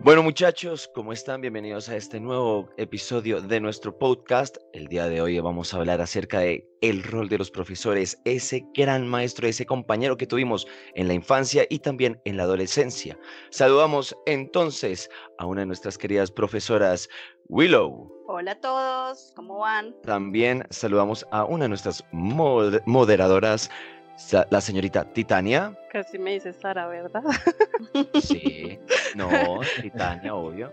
Bueno muchachos, ¿cómo están? Bienvenidos a este nuevo episodio de nuestro podcast. El día de hoy vamos a hablar acerca de el rol de los profesores, ese gran maestro, ese compañero que tuvimos en la infancia y también en la adolescencia. Saludamos entonces a una de nuestras queridas profesoras, Willow. Hola a todos, ¿cómo van? También saludamos a una de nuestras moderadoras, la señorita Titania. Casi me dice Sara, ¿verdad? Sí, no, Titania, obvio.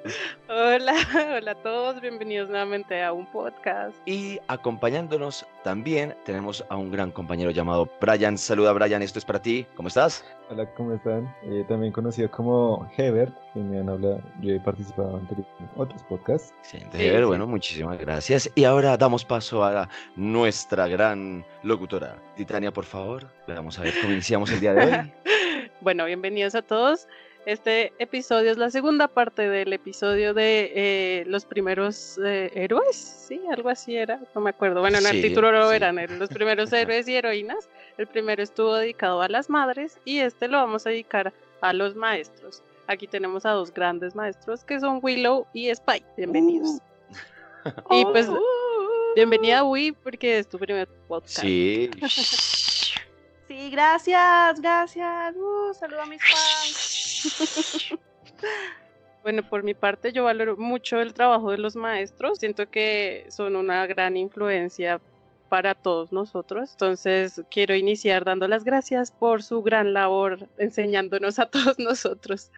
Hola, hola a todos, bienvenidos nuevamente a un podcast. Y acompañándonos también tenemos a un gran compañero llamado Brian. Saluda Brian, esto es para ti, ¿cómo estás? Hola, ¿cómo están? Eh, también conocido como Hebert, que me han hablado, yo he participado en otros podcasts. Excelente, sí, Hebert, bueno, muchísimas gracias. Y ahora damos paso a nuestra gran locutora. Titania, por favor, vamos a ver cómo iniciamos el día de hoy. bueno, bienvenidos a todos. Este episodio es la segunda parte del episodio de eh, los primeros eh, héroes, sí, algo así era, no me acuerdo. Bueno, en el título lo verán, los primeros héroes y heroínas. El primero estuvo dedicado a las madres y este lo vamos a dedicar a los maestros. Aquí tenemos a dos grandes maestros que son Willow y Spike. Bienvenidos. Uh. y pues, bienvenida Wii porque es tu primer podcast. Sí. Sí, gracias, gracias. Uh, saludo a mis fans. Bueno, por mi parte yo valoro mucho el trabajo de los maestros. Siento que son una gran influencia para todos nosotros. Entonces quiero iniciar dando las gracias por su gran labor enseñándonos a todos nosotros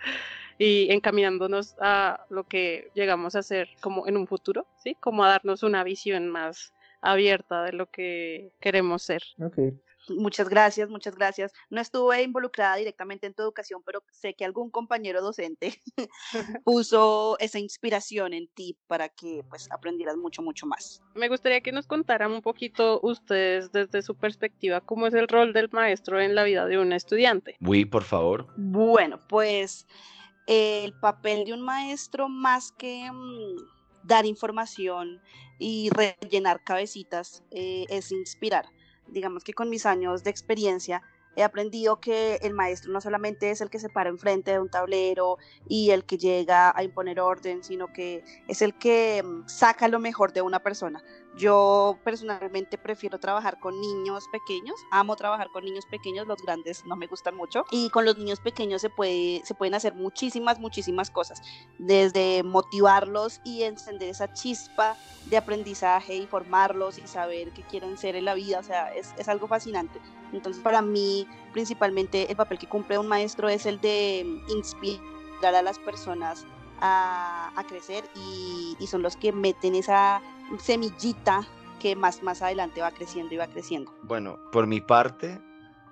y encaminándonos a lo que llegamos a hacer como en un futuro, ¿sí? Como a darnos una visión más abierta de lo que queremos ser. Okay. Muchas gracias, muchas gracias. No estuve involucrada directamente en tu educación, pero sé que algún compañero docente puso esa inspiración en ti para que pues aprendieras mucho, mucho más. Me gustaría que nos contaran un poquito ustedes desde su perspectiva cómo es el rol del maestro en la vida de un estudiante. Wii, por favor. Bueno, pues el papel de un maestro más que mmm, dar información y rellenar cabecitas eh, es inspirar digamos que con mis años de experiencia he aprendido que el maestro no solamente es el que se para enfrente de un tablero y el que llega a imponer orden, sino que es el que mm, saca lo mejor de una persona. Yo personalmente prefiero trabajar con niños pequeños, amo trabajar con niños pequeños, los grandes no me gustan mucho. Y con los niños pequeños se puede se pueden hacer muchísimas muchísimas cosas, desde motivarlos y encender esa chispa de aprendizaje y formarlos y saber qué quieren ser en la vida, o sea, es, es algo fascinante. Entonces, para mí, principalmente el papel que cumple un maestro es el de inspirar a las personas a, crecer y, y, son los que meten esa semillita que más, más adelante va creciendo y va creciendo. Bueno, por mi parte,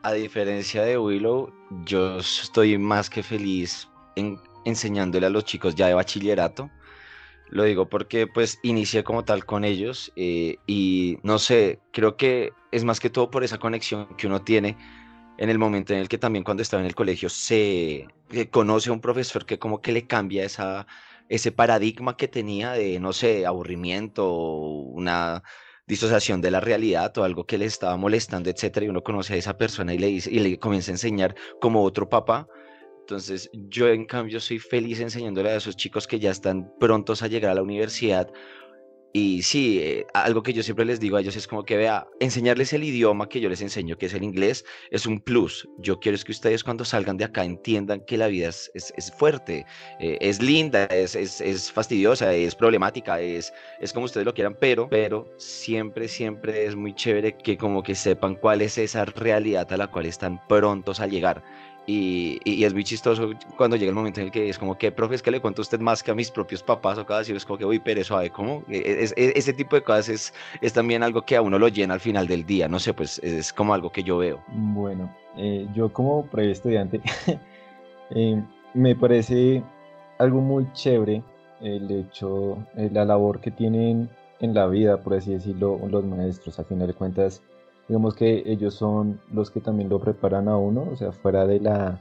a diferencia de Willow, yo estoy más que feliz en, enseñándole a los chicos ya de bachillerato. Lo digo porque pues inicié como tal con ellos eh, y no sé, creo que es más que todo por esa conexión que uno tiene en el momento en el que también cuando estaba en el colegio se conoce a un profesor que como que le cambia esa, ese paradigma que tenía de, no sé, aburrimiento, una disociación de la realidad o algo que le estaba molestando, etcétera, y uno conoce a esa persona y le dice, y le comienza a enseñar como otro papá. Entonces, yo en cambio soy feliz enseñándole a esos chicos que ya están prontos a llegar a la universidad y sí, eh, algo que yo siempre les digo a ellos es como que vea, enseñarles el idioma que yo les enseño, que es el inglés, es un plus. Yo quiero es que ustedes cuando salgan de acá entiendan que la vida es, es, fuerte, eh, es linda, es, es, fastidiosa, es problemática, es, es como ustedes lo quieran, pero, pero siempre, siempre es muy chévere que como que sepan cuál es esa realidad a la cual están prontos a llegar. Y, es muy chistoso cuando llega el momento en el que es como que, profe, es que le cuento a usted más que a mis propios papás o cada vez es como que, uy, pero suave, ¿cómo? Es, es, ese tipo de cosas es, es, también algo que a uno lo llena al final del día, no sé, pues es como algo que yo veo. Bueno, eh, yo como previo estudiante, eh, me parece algo muy chévere el hecho, eh, la labor que tienen en la vida, por así decirlo, los maestros, al final de cuentas digamos que ellos son los que también lo preparan a uno, o sea, fuera de la,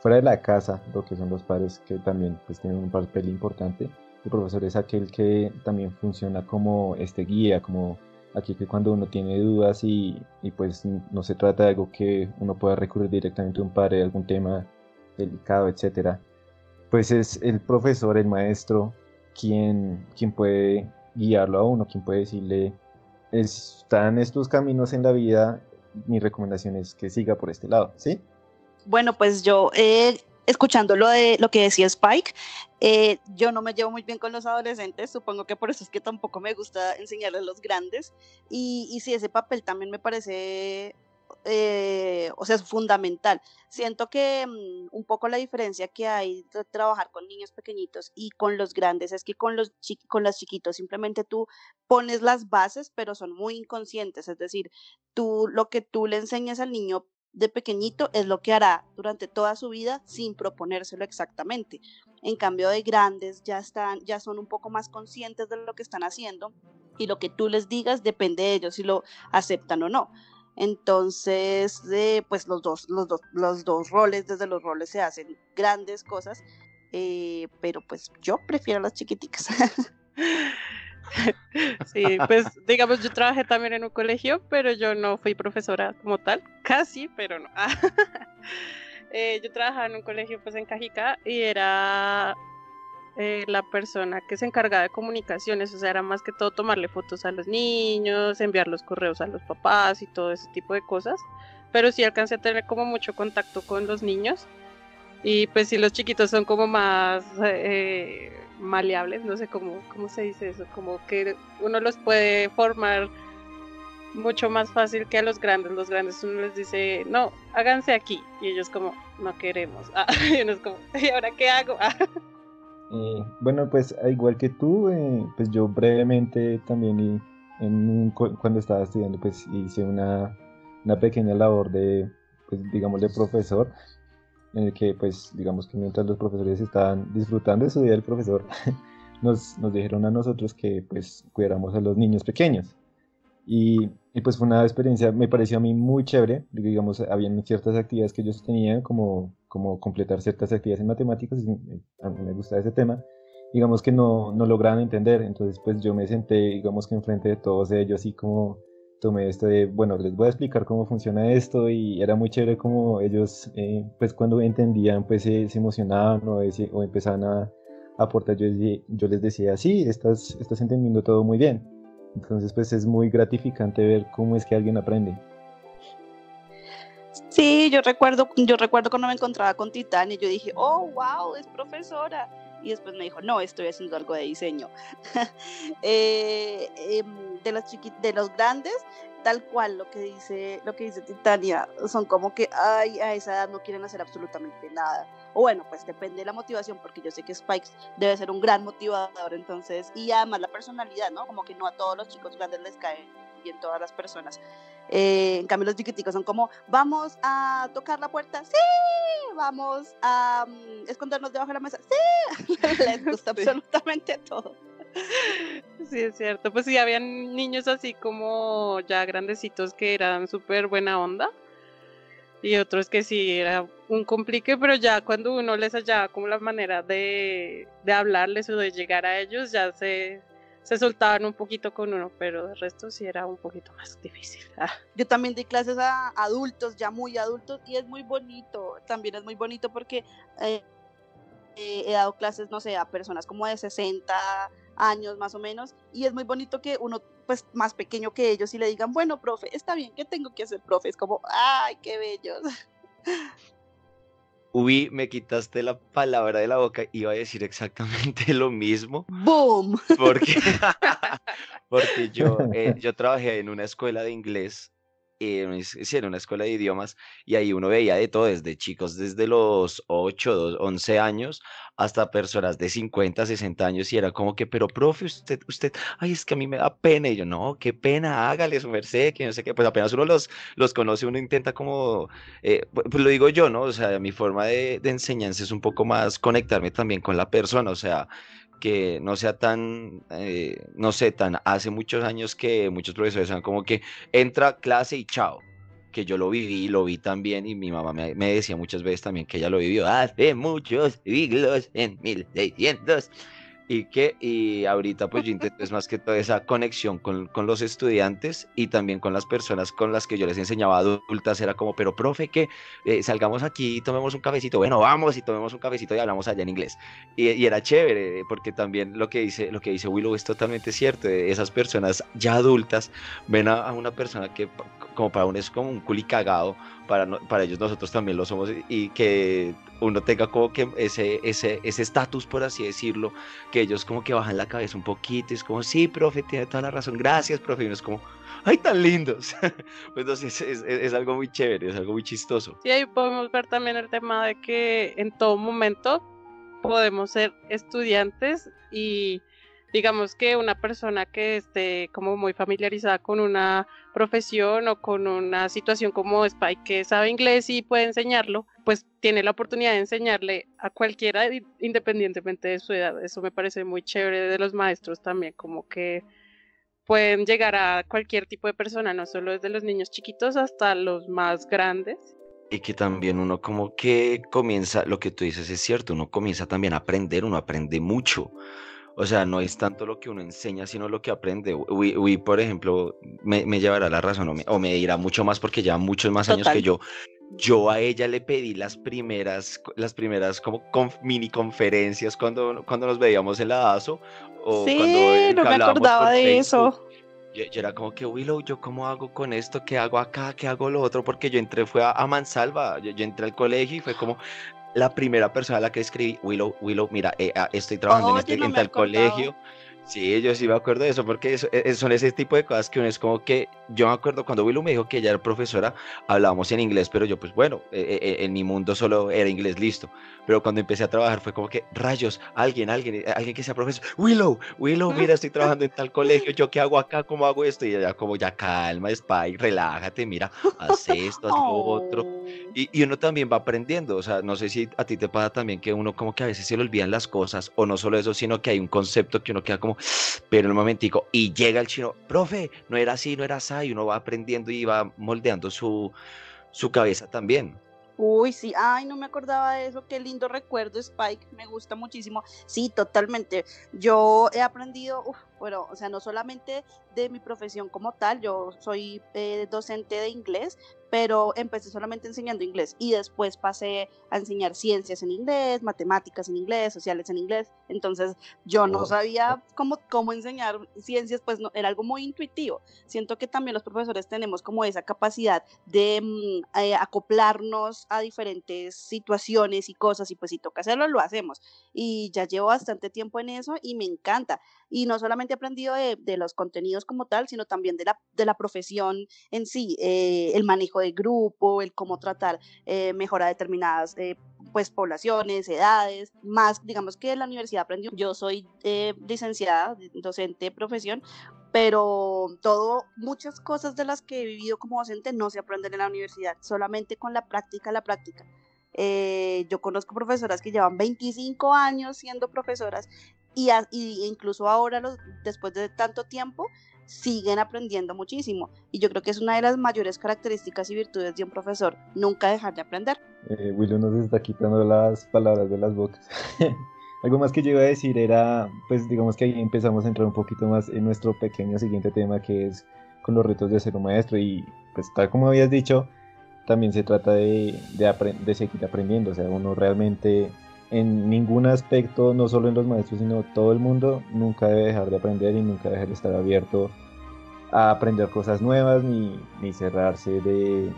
fuera de la casa, lo que son los padres que también pues, tienen un papel importante. El profesor es aquel que también funciona como este guía, como aquí que cuando uno tiene dudas y, y pues no se trata de algo que uno pueda recurrir directamente a un padre, algún tema delicado, etcétera, pues es el profesor, el maestro, quien, quien puede guiarlo a uno, quien puede decirle, están estos caminos en la vida, mi recomendación es que siga por este lado, ¿sí? Bueno, pues yo, eh, escuchando lo, de, lo que decía Spike, eh, yo no me llevo muy bien con los adolescentes, supongo que por eso es que tampoco me gusta enseñarles a los grandes, y, y ese papel también me parece eh, o sea, es fundamental. Siento que mm, un poco la diferencia que hay de trabajar con niños pequeñitos y con los grandes es que con los, con los chiquitos simplemente tú pones las bases, pero son muy inconscientes, es decir, tú lo que tú le enseñas al niño de pequeñito es lo que hará durante toda su vida sin proponérselo exactamente. En cambio de grandes ya están ya son un poco más conscientes de lo que están haciendo y lo que tú les digas depende de ellos si lo aceptan o no. Entonces, eh, pues los dos, los, dos, los dos roles, desde los roles se hacen grandes cosas, eh, pero pues yo prefiero las chiquiticas. Sí, pues digamos, yo trabajé también en un colegio, pero yo no fui profesora como tal, casi, pero no. Eh, yo trabajaba en un colegio pues en Cajica y era eh, la persona que se encargaba de comunicaciones, o sea, era más que todo tomarle fotos a los niños, enviar los correos a los papás y todo ese tipo de cosas, pero sí alcancé a tener como mucho contacto con los niños y pues sí los chiquitos son como más eh, maleables, no sé cómo, cómo se dice eso, como que uno los puede formar mucho más fácil que a los grandes. Los grandes uno les dice, no, háganse aquí. Y ellos como, no queremos. Ah, y uno es como, ¿y ahora qué hago? Eh, bueno, pues igual que tú, eh, pues yo brevemente también en cuando estaba estudiando, pues hice una, una pequeña labor de, pues digamos, de profesor, en el que, pues, digamos que mientras los profesores estaban disfrutando de su día del profesor, nos, nos dijeron a nosotros que, pues, cuidáramos a los niños pequeños. Y, y, pues fue una experiencia, me pareció a mí muy chévere, digamos, habían ciertas actividades que ellos tenían, como, como completar ciertas actividades en matemáticas, y a mí me gusta ese tema, digamos que no, no lograban entender, entonces pues yo me senté, digamos que enfrente de todos ellos y como tomé esto de, bueno, les voy a explicar cómo funciona esto y era muy chévere como ellos, eh, pues cuando entendían, pues se, emocionaban o, o empezaban a, aportar, yo, yo les decía, sí, estás, estás entendiendo todo muy bien. Entonces, pues es muy gratificante ver cómo es que alguien aprende. Sí, yo recuerdo, yo recuerdo cuando me encontraba con Titania, yo dije, oh, wow, es profesora. Y después me dijo, no, estoy haciendo algo de diseño. Eh, em, de, los de los grandes, tal cual lo que dice, lo que dice Titania, son como que, ay, a esa edad no quieren hacer absolutamente nada. O bueno, pues depende de la motivación, porque yo sé que Spikes debe ser un gran motivador, entonces, y además la personalidad, ¿no? Como que no a todos los chicos grandes les cae bien todas las personas. Eh, en cambio, los chiquiticos son como, vamos a tocar la puerta, sí, vamos a mm, escondernos debajo de la mesa, sí, les gusta absolutamente todo. Sí, es cierto. Pues sí, habían niños así como ya grandecitos que eran súper buena onda. Y otros que sí era un complique, pero ya cuando uno les hallaba como la manera de, de hablarles o de llegar a ellos, ya se, se soltaban un poquito con uno, pero el resto sí era un poquito más difícil. Ah. Yo también di clases a adultos, ya muy adultos, y es muy bonito, también es muy bonito porque eh, eh, he dado clases, no sé, a personas como de 60 años más o menos, y es muy bonito que uno, pues más pequeño que ellos, y le digan, bueno, profe, está bien, ¿qué tengo que hacer, profe? Es como, ay, qué bellos. Uy, me quitaste la palabra de la boca, iba a decir exactamente lo mismo. ¡Boom! Porque, porque yo, eh, yo trabajé en una escuela de inglés eh, en una escuela de idiomas y ahí uno veía de todo, desde chicos desde los 8, 11 años hasta personas de 50, 60 años y era como que, pero profe, usted, usted, ay, es que a mí me da pena y yo, no, qué pena, hágale su merced, que no sé qué, pues apenas uno los, los conoce, uno intenta como, eh, pues lo digo yo, ¿no? O sea, mi forma de, de enseñanza es un poco más conectarme también con la persona, o sea, que no sea tan, eh, no sé, tan hace muchos años que muchos profesores son como que entra clase y chao, que yo lo viví, lo vi también y mi mamá me, me decía muchas veces también que ella lo vivió hace muchos siglos, en 1600. Y que y ahorita pues yo intento es más que toda esa conexión con, con, los estudiantes y también con las personas con las que yo les enseñaba adultas, era como, pero profe, que eh, salgamos aquí y tomemos un cafecito, bueno, vamos y tomemos un cafecito y hablamos allá en inglés. Y, y, era chévere, porque también lo que dice, lo que dice Willow es totalmente cierto, esas personas ya adultas ven a, a una persona que como para uno es como un culi cagado, para, para ellos nosotros también lo somos y que uno tenga como que ese ese ese estatus por así decirlo, que ellos como que bajan la cabeza un poquito y es como, sí, profe, tiene toda la razón, gracias, profe, y uno es como, ay, tan lindos. pues entonces es, es, es, algo muy chévere, es algo muy chistoso. Sí, ahí podemos ver también el tema de que en todo momento podemos ser estudiantes y digamos que una persona que esté como muy familiarizada con una profesión o con una situación como Spike que sabe inglés y puede enseñarlo, pues tiene la oportunidad de enseñarle a cualquiera independientemente de su edad. Eso me parece muy chévere de los maestros también, como que pueden llegar a cualquier tipo de persona, no solo desde los niños chiquitos hasta los más grandes. Y que también uno como que comienza, lo que tú dices es cierto, uno comienza también a aprender, uno aprende mucho. O sea, no es tanto lo que uno enseña, sino lo que aprende. Wii, por ejemplo, me, me, llevará la razón o me, o me, dirá mucho más porque lleva muchos más años que yo. Yo a ella le pedí las primeras, las primeras como mini conferencias cuando, cuando nos veíamos en la ASO. O sí, cuando, no me acordaba de eso. Yo, yo, era como que, Willow, ¿yo cómo hago con esto? ¿Qué hago acá? ¿Qué hago lo otro? Porque yo entré, fue a, a Mansalva, yo, yo, entré al colegio y fue como, la primera persona a la que escribí, Willow, Willow, mira, eh, estoy trabajando en, este, no en tal colegio. Sí, yo sí me acuerdo de eso, porque eso, eh, son ese tipo de cosas que uno es como que, yo me acuerdo cuando Willow me dijo que ella era profesora, hablábamos en inglés, pero yo pues bueno, eh, eh, en mi mundo solo era inglés, listo. Pero cuando empecé a trabajar fue como que, rayos, alguien, alguien, eh, alguien que sea profesor, Willow, Willow, mira, estoy trabajando en tal colegio, yo qué hago acá, cómo hago esto, y ella como, ya calma, Spike, relájate, mira, haz esto, haz lo otro. Oh. Y, y, uno también va aprendiendo, o sea, no sé si a ti te pasa también que uno como que a veces se le olvidan las cosas, o no solo eso, sino que hay un concepto que uno queda como, pero en un momentico, y llega el chino, profe, no era así, no era así, y uno va aprendiendo y va moldeando su, su cabeza también. Uy, sí, ay, no me acordaba de eso, qué lindo recuerdo, Spike, me gusta muchísimo. Sí, totalmente. Yo he aprendido, bueno, o sea, no solamente de mi profesión como tal, yo soy eh, docente de inglés, pero empecé solamente enseñando inglés y después pasé a enseñar ciencias en inglés, matemáticas en inglés, sociales en inglés. Entonces yo no Oh. sabía cómo, cómo enseñar ciencias, pues no, era algo muy intuitivo. Siento que también los profesores tenemos como esa capacidad de mm, eh, acoplarnos a diferentes situaciones y cosas y pues si toca hacerlo, lo hacemos. Y ya llevo bastante tiempo en eso y me encanta. Y no solamente he aprendido de, de los contenidos como tal, sino también de la, de la profesión en sí, eh, el manejo de grupo, el cómo tratar eh, mejor a determinadas eh, pues poblaciones, edades, más digamos que la universidad aprendí. Yo soy eh, licenciada, docente de profesión, pero todo, muchas cosas de las que he vivido como docente no se aprenden en la universidad, solamente con la práctica, la práctica. Eh, yo conozco profesoras que llevan 25 años siendo profesoras y, a- y incluso ahora, los, después de tanto tiempo, siguen aprendiendo muchísimo. Y yo creo que es una de las mayores características y virtudes de un profesor, nunca dejar de aprender. Eh, Willow nos está quitando las palabras de las bocas. Algo más que yo iba a decir era, pues digamos que ahí empezamos a entrar un poquito más en nuestro pequeño siguiente tema que es con los retos de ser un maestro y pues tal como habías dicho, también se trata de, de, de seguir aprendiendo, o sea, uno realmente en ningún aspecto, no solo en los maestros, sino todo el mundo, nunca debe dejar de aprender y nunca dejar de estar abierto a aprender cosas nuevas ni, ni cerrarse de,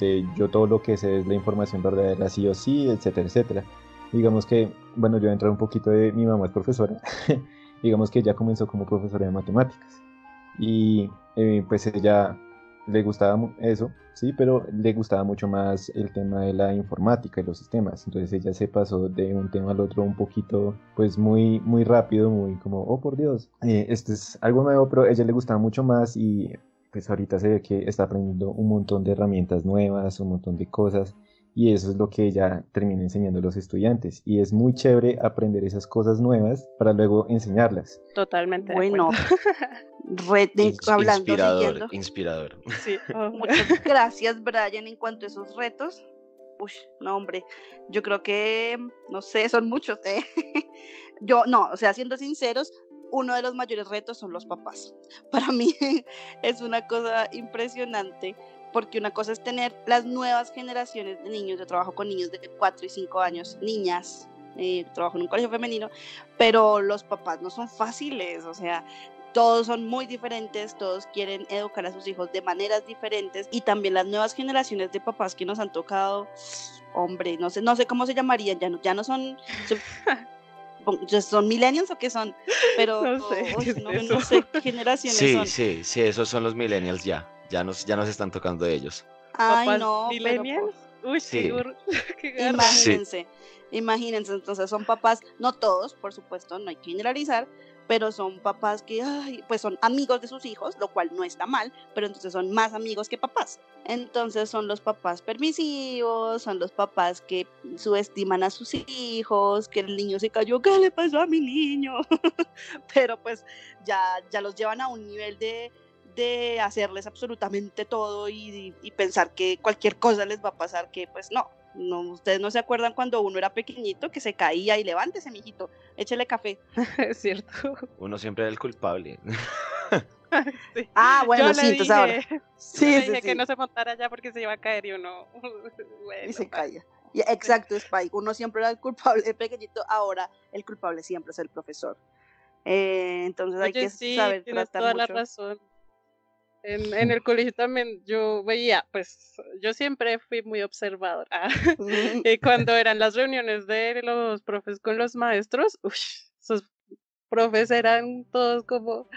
de yo todo lo que sé es la información verdadera sí o sí, etcétera, etcétera. Digamos que, bueno, yo voy a entrar un poquito de mi mamá es profesora, digamos que ella comenzó como profesora de matemáticas y eh, pues ella le gustaba eso, sí, pero le gustaba mucho más el tema de la informática y los sistemas, entonces ella se pasó de un tema al otro un poquito, pues muy, muy rápido, muy como, oh por Dios, eh, esto es algo nuevo, pero a ella le gustaba mucho más y pues ahorita se ve que está aprendiendo un montón de herramientas nuevas, un montón de cosas y eso es lo que ella termina enseñando a los estudiantes y es muy chévere aprender esas cosas nuevas para luego enseñarlas. Totalmente. Bueno, acuerdo. re- de- Ins- hablando, inspirador, siguiendo. inspirador. Sí, oh. Muchas gracias, Brian, en cuanto a esos retos. Uy, no, hombre, yo creo que, no sé, son muchos. ¿eh? yo no, o sea, siendo sinceros, uno de los mayores retos son los papás. Para mí es una cosa impresionante porque una cosa es tener las nuevas generaciones de niños, yo trabajo con niños de 4 y 5 años, niñas, eh, trabajo en un colegio femenino, pero los papás no son fáciles, o sea, todos son muy diferentes, todos quieren educar a sus hijos de maneras diferentes y también las nuevas generaciones de papás que nos han tocado, hombre, no sé, no sé cómo se llamarían, ya no, ya no son, son, millennials o qué son, pero no sé, no, sé qué generaciones sí, son. Sí, sí, esos son los millennials ya, ya nos, ya nos están tocando ellos. Ay, no, millennials. Uy, Sí. qué Imagínense, imagínense, entonces son papás, no todos, por supuesto, no hay que generalizar, pero son papás que, ay, pues son amigos de sus hijos, lo cual no está mal, pero entonces son más amigos que papás. Entonces son los papás permisivos, son los papás que subestiman a sus hijos, que el niño se cayó, ¿qué le pasó a mi niño? pero pues ya, ya los llevan a un nivel de, de hacerles absolutamente todo y, y pensar que cualquier cosa les va a pasar, que pues no, no, ustedes no se acuerdan cuando uno era pequeñito que se caía y levántese, mijito, échele café. Es cierto. Uno siempre era el culpable. Sí. Ah, bueno, Yo sí, entonces ahora. Sí, yo le dije sí. que no se montara ya porque se iba a caer y uno. Bueno, y se. Y- exacto, Spike. Uno siempre era el culpable de pequeñito, ahora el culpable siempre es el profesor. Eh, entonces hay Oye, que sí, saber tratar toda la razón. En, en el colegio también yo veía, pues yo siempre fui muy observadora. Y cuando eran las reuniones de los profes con los maestros, uff, esos profes eran todos como,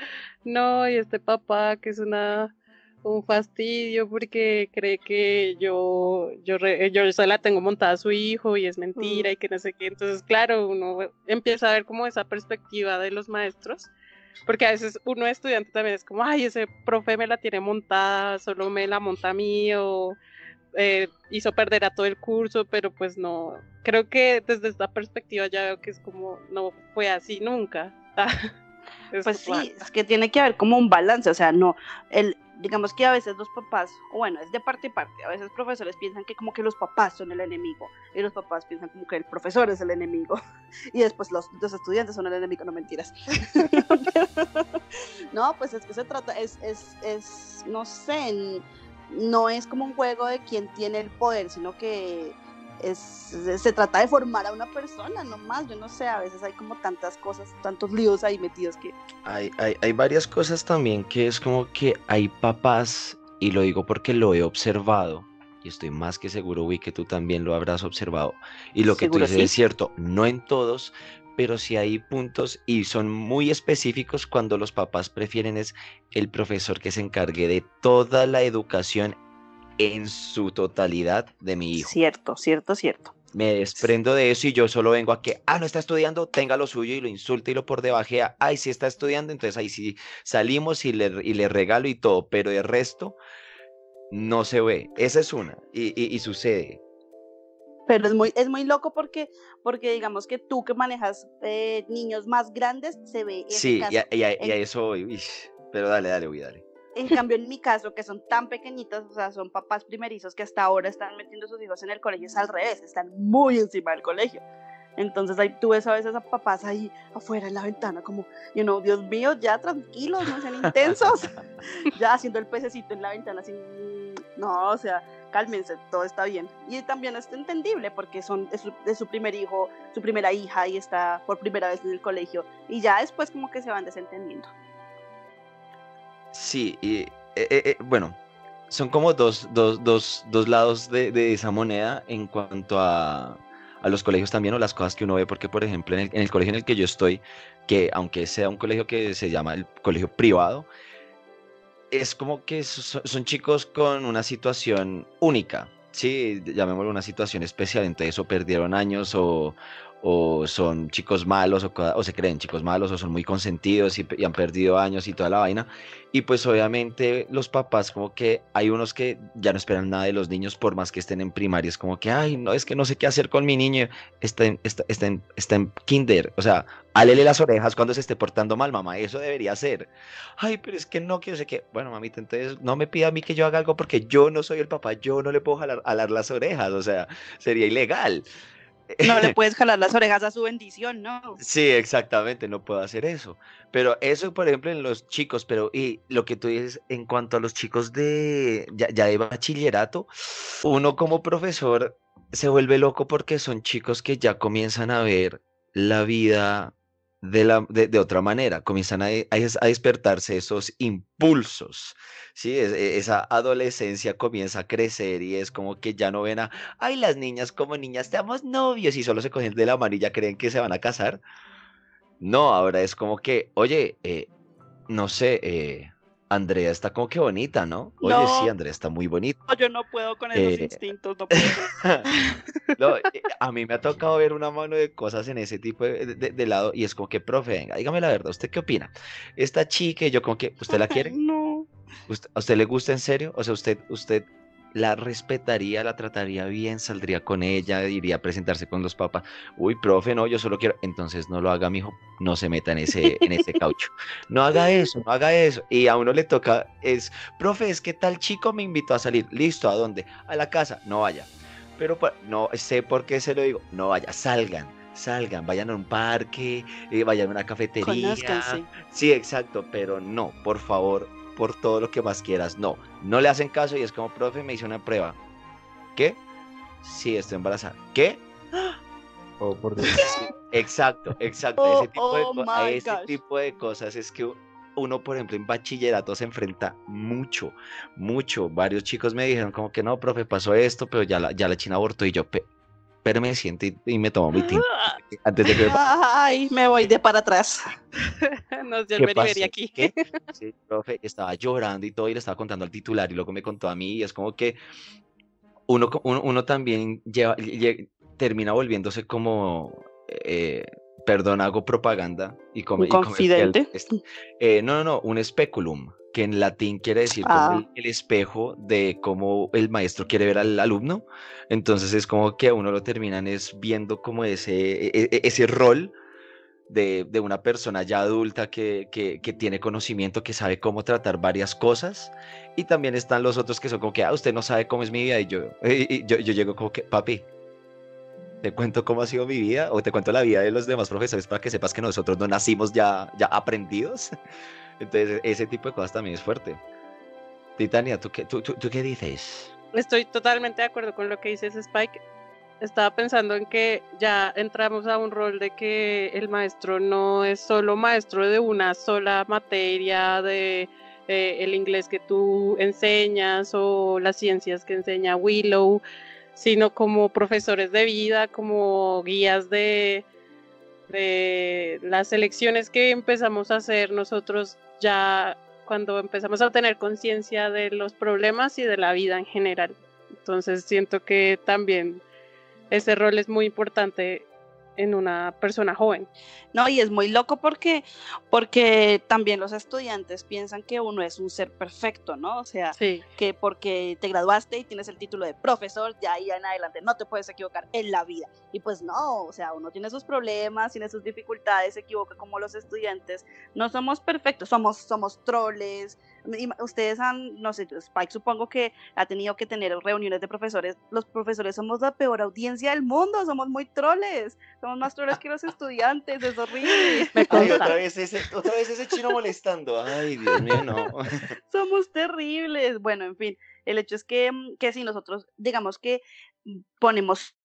no, y este papá que es una un fastidio porque cree que yo yo re- yo se la tengo montada a su hijo y es mentira y que no sé qué. Entonces, claro, uno empieza a ver como esa perspectiva de los maestros. Porque a veces uno estudiante también es como, ay, ese profe me la tiene montada, solo me la monta a mí o eh, hizo perder a todo el curso, pero pues no, creo que desde esta perspectiva ya veo que es como, no fue así nunca. Es Pues sí, es que tiene que haber como un balance, o sea, no, el, digamos que a veces los papás, bueno, es de parte y parte, a veces profesores piensan que como que los papás son el enemigo, y los papás piensan como que el profesor es el enemigo, y después los, los estudiantes son el enemigo, no mentiras. no, pues es que se trata, es, es, es, no sé, no es como un juego de quién tiene el poder, sino que es, se trata de formar a una persona, no más, yo no sé, a veces hay como tantas cosas, tantos líos ahí metidos que... Hay, hay, hay varias cosas también que es como que hay papás, y lo digo porque lo he observado, y estoy más que seguro, Wii, que tú también lo habrás observado. Y lo que tú dices sí. es cierto, no en todos, pero sí hay puntos y son muy específicos cuando los papás prefieren es el profesor que se encargue de toda la educación en su totalidad de mi hijo. Cierto, cierto, cierto. Me desprendo de eso y yo solo vengo a que, ah, no está estudiando, tenga lo suyo y lo insulta y lo por debajea. Ay, sí está estudiando, entonces ahí sí salimos y le, y le regalo y todo, pero de resto no se ve. Esa es una y, y- y sucede. Pero es muy, es muy loco porque, porque digamos que tú que manejas eh, niños más grandes, se ve Sí, y a, y a- y a eso voy. Pero dale, dale, voy, dale. En cambio, en mi caso, que son tan pequeñitos, o sea, son papás primerizos que hasta ahora están metiendo a sus hijos en el colegio, es al revés, están muy encima del colegio. Entonces ahí tú ves a veces a papás ahí afuera en la ventana, como, you know, Dios mío, ya tranquilos, no sean intensos, ya haciendo el pececito en la ventana, así, mm, no, o sea, cálmense, todo está bien. Y también es entendible porque son, es, su, es su primer hijo, su primera hija y está por primera vez en el colegio, y ya después como que se van desentendiendo. Sí, y eh, eh, eh, bueno, son como dos, dos, dos, dos lados de, de esa moneda en cuanto a, a los colegios también o las cosas que uno ve, porque por ejemplo en el, colegio en el que yo estoy, que aunque sea un colegio que se llama el colegio privado, es como que so- son, chicos con una situación única, sí, llamémoslo una situación especial, entonces o perdieron años o, o son chicos malos o, o se creen chicos malos o son muy consentidos y, y han perdido años y toda la vaina. Y pues obviamente los papás como que hay unos que ya no esperan nada de los niños por más que estén en primaria. Es como que, ay, no, es que no sé qué hacer con mi niño. Está en, está, está en, está en kinder. O sea, álele las orejas cuando se esté portando mal, mamá. Eso debería ser. Ay, pero es que no, que yo sé que, bueno, mamita, entonces no me pida a mí que yo haga algo porque yo no soy el papá. Yo no le puedo jalar, alar las orejas. O sea, sería ilegal. No le puedes jalar las orejas a su bendición, ¿no? Sí, exactamente, no puedo hacer eso. Pero eso, por ejemplo, en los chicos, pero y lo que tú dices en cuanto a los chicos de ya, ya de bachillerato, uno como profesor se vuelve loco porque son chicos que ya comienzan a ver la vida de, la, de, de otra manera, comienzan a, a des- a despertarse esos impulsos, ¿sí? Es- e- esa adolescencia comienza a crecer y es como que ya no ven a, ay, las niñas como niñas, estamos novios y solo se cogen de la ya creen que se van a casar. No, ahora es como que, oye, eh, no sé, eh, Andrea está como que bonita, ¿no? Oye, sí, No. Andrea está muy bonita. Yo no puedo con esos Eh, instintos, no puedo. No, eh, a mí me ha tocado ver una mano de cosas en ese tipo de, de- de lado y es como que, profe, venga, dígame la verdad, ¿usted qué opina? Esta chica, yo como que, ¿usted la quiere? No. ¿Usted- ¿A usted le gusta en serio? O sea, ¿usted, usted la respetaría, la trataría bien, saldría con ella, iría a presentarse con los papás? Uy, profe, no, yo solo quiero. Entonces no lo haga, mijo, no se meta en ese, en ese caucho. No haga eso, no haga eso. Y a uno le toca, es, profe, es que tal chico me invitó a salir. Listo, ¿a dónde? A la casa, no vaya. Pero no sé por qué se lo digo, no vaya, salgan. Salgan, vayan a un parque, eh, vayan a una cafetería. Sí, exacto, pero no, por favor, por todo lo que más quieras, no. No le hacen caso y es como, profe, me hice una prueba. ¿Qué? Sí, estoy embarazada. ¿Qué? Oh, por Dios. Exacto, exacto. Oh, ese, tipo de oh a ese gosh. tipo de cosas es que uno, por ejemplo, en bachillerato se enfrenta mucho, mucho. Varios chicos me dijeron como que no, profe, pasó esto, pero ya la, ya la china abortó y yo, "Pe- pero me siento y, y me tomo mi tinto antes de que me Ay, me voy de para atrás. ¿Qué el beriberi pasó? aquí. ¿Qué? Sí, profe, estaba llorando y todo, y le estaba contando al titular, y luego me contó a mí, y es como que uno, uno, uno también lleva, lle- termina volviéndose como, eh, perdón, hago propaganda y como Un confidente. eh, no, no, no, un speculum, que en latín quiere decir como Ah. el, el espejo de cómo el maestro quiere ver al alumno. Entonces es como que a uno lo terminan es viendo como ese, e- e- ese rol de, de una persona ya adulta que, que, que tiene conocimiento, que sabe cómo tratar varias cosas. Y también están los otros que son como que, ah, usted no sabe cómo es mi vida. Y yo, y yo, yo llego como que, papi, te cuento cómo ha sido mi vida o te cuento la vida de los demás profesores para que sepas que nosotros no nacimos ya, ya aprendidos. Entonces, ese tipo de cosas también es fuerte. Titania, ¿tú qué, tú, tú- tú qué dices? Estoy totalmente de acuerdo con lo que dices, Spike. Estaba pensando en que ya entramos a un rol de que el maestro no es solo maestro de una sola materia, de eh, el inglés que tú enseñas o las ciencias que enseña Willow, sino como profesores de vida, como guías de, las elecciones que empezamos a hacer nosotros ya cuando empezamos a tener conciencia de los problemas y de la vida en general. Entonces siento que también ese rol es muy importante en una persona joven. No, y es muy loco porque, porque también los estudiantes piensan que uno es un ser perfecto, ¿no? O sea, Sí, que porque te graduaste y tienes el título de profesor, ya ahí en adelante no te puedes equivocar en la vida. Y pues no, o sea, uno tiene sus problemas, tiene sus dificultades, se equivoca como los estudiantes. No somos perfectos, somos, somos troles. Ustedes han, no sé, Spike supongo que ha tenido que tener reuniones de profesores. Los profesores somos la peor audiencia del mundo, somos muy troles. Somos más troles que los estudiantes, es horrible. me Ay, otra vez ese, otra vez ese chino molestando. Ay, Dios mío, no. somos terribles. Bueno, en fin, el hecho es que, mm, que si nosotros, digamos que mm, ponemos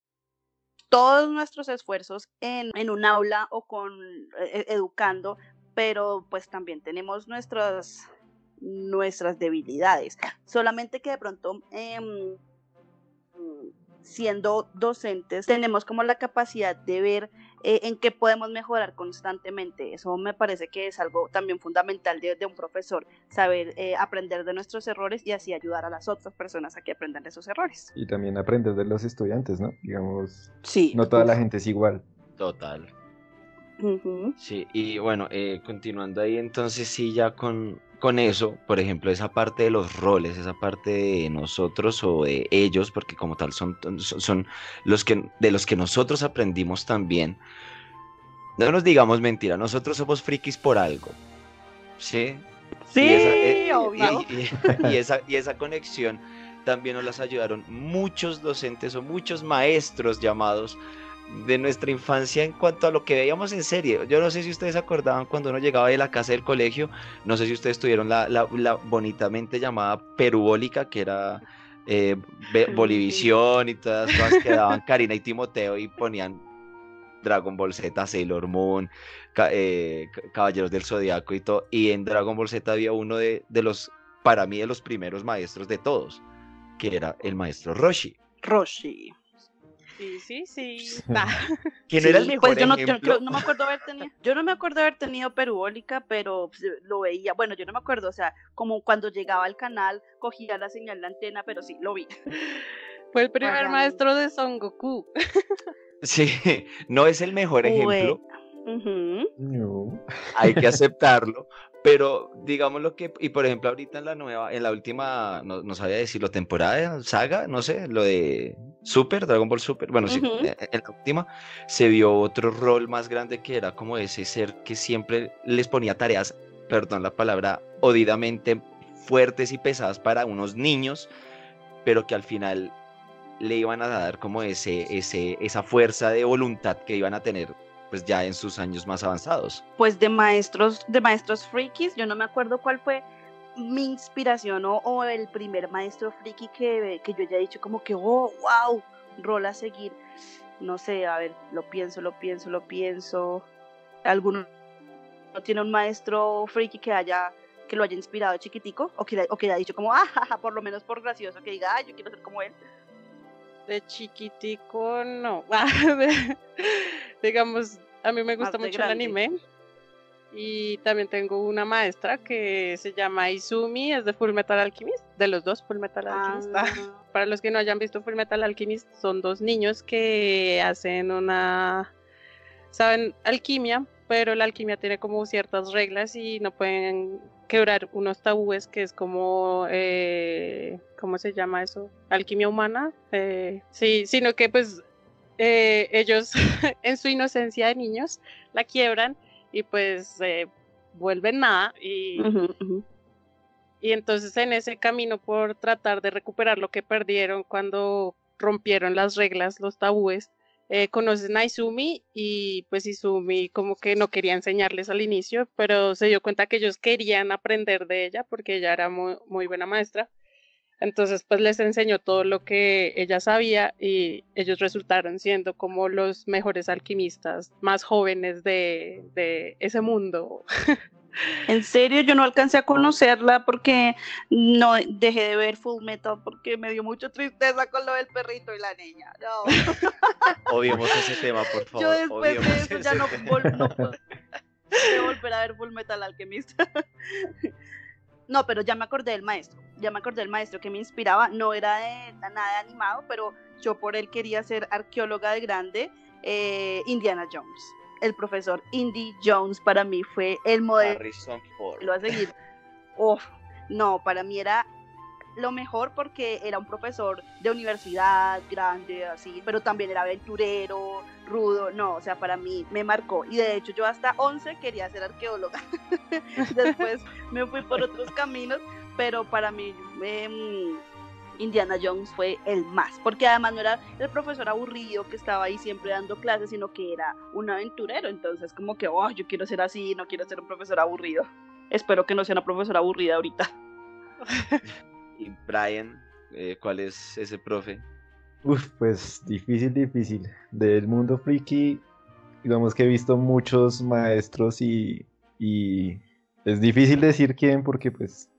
todos nuestros esfuerzos en, en un aula o con eh, educando, pero pues también tenemos nuestras nuestras debilidades. Solamente que de pronto em, siendo docentes tenemos como la capacidad de ver eh, en qué podemos mejorar constantemente. Eso me parece que es algo también fundamental de, de un profesor, saber eh, aprender de nuestros errores y así ayudar a las otras personas a que aprendan de esos errores. Y también aprender de los estudiantes, ¿no? Digamos, Sí. no toda la gente es igual. Total. Sí, y bueno, eh, continuando ahí, entonces sí, ya con, con eso, por ejemplo, esa parte de los roles, esa parte de nosotros o de ellos, porque como tal son, son, los que, de los que nosotros aprendimos también. No nos digamos mentira, nosotros somos frikis por algo. ¿Sí? Sí, Y esa, eh, obvio. y- y- y esa, y esa conexión también nos las ayudaron muchos docentes o muchos maestros llamados de nuestra infancia en cuanto a lo que veíamos en serie. Yo no sé si ustedes acordaban cuando uno llegaba de la casa del colegio, no sé si ustedes tuvieron la, la, la bonitamente llamada perubólica, que era eh, Bolivisión y todas las cosas que daban Karina y Timoteo y ponían Dragon Ball Z, Sailor Moon, eh, Caballeros del Zodiaco y todo. Y en Dragon Ball Z había uno de, de los, para mí, de los primeros maestros de todos, que era el maestro Roshi. Roshi. Sí, sí, sí. No era el Sí, mejor pues yo no, yo no me acuerdo haber tenido, yo no me acuerdo haber tenido perubólica, pero pues, lo veía, bueno, yo no me acuerdo, o sea, como cuando llegaba al canal, cogía la señal de antena, pero sí, lo vi. Fue el primer maestro de Son Goku. Sí, no es el mejor ejemplo. No. hay que aceptarlo, pero digamos lo que, y por ejemplo ahorita en la nueva, en la última, no, no sabía decirlo, temporada, saga, no sé, lo de Super, Dragon Ball Super, bueno, sí, eh, en la última se vio otro rol más grande que era como ese ser que siempre les ponía tareas, perdón la palabra, odidamente fuertes y pesadas para unos niños, pero que al final le iban a dar como ese, ese, esa fuerza de voluntad que iban a tener pues ya en sus años más avanzados. Pues de maestros, de maestros frikis, yo no me acuerdo cuál fue mi inspiración o, o el primer maestro friki que, que yo haya dicho como que, oh, wow, rol a seguir. No sé, a ver, lo pienso, lo pienso, lo pienso. ¿Alguno no tiene un maestro friki que haya que lo haya inspirado de chiquitico o que, o que haya dicho como, ah, ja, ja", por lo menos por gracioso, que diga, ah, yo quiero ser como él? De chiquitico, no. Digamos, a mí me gusta mucho el anime. Y también tengo una maestra que se llama Izumi, es de Full Metal Alchemist, de los dos Full Metal Alchemist. Ah, Para los que no hayan visto Full Metal Alchemist, son dos niños que hacen una, saben, alquimia, pero la alquimia tiene como ciertas reglas y no pueden quebrar unos tabúes que es como, eh, ¿cómo se llama eso? Alquimia humana. Eh, sí, sino que pues eh, ellos en su inocencia de niños la quiebran y pues eh, vuelven nada y y entonces en ese camino por tratar de recuperar lo que perdieron cuando rompieron las reglas, los tabúes, eh, conocen a Izumi y pues Izumi como que no quería enseñarles al inicio, pero se dio cuenta que ellos querían aprender de ella porque ella era muy, muy buena maestra. Entonces pues les enseñó todo lo que ella sabía y ellos resultaron siendo como los mejores alquimistas más jóvenes de, de ese mundo. En serio, yo no alcancé a conocerla porque no dejé de ver Full Metal porque me dio mucha tristeza con lo del perrito y la niña. No. Obviemos ese tema, por favor. Yo después de eso ya no, vol- no volver a ver Full Metal Alchemist. No, pero ya me acordé del maestro. Ya me acordé del maestro que me inspiraba. No era de nada de animado, pero yo por él quería ser arqueóloga de grande. eh, Indiana Jones. El profesor Indy Jones para mí fue el modelo Harrison Ford. a seguir. No, para mí era lo mejor porque era un profesor de universidad grande, así, pero también era aventurero, rudo, no, o sea, para mí me marcó. Y de hecho yo hasta 11 quería ser arqueóloga. Después me fui por otros caminos, pero para mí em, Indiana Jones fue el más, porque además no era el profesor aburrido que estaba ahí siempre dando clases, sino que era un aventurero, entonces como que, oh, yo quiero ser así, no quiero ser un profesor aburrido. Espero que no sea una profesora aburrida ahorita. Y Brian, eh, ¿cuál es ese profe? Uf, pues difícil, difícil. Del mundo friki, digamos que he visto muchos maestros y, y es difícil decir quién porque pues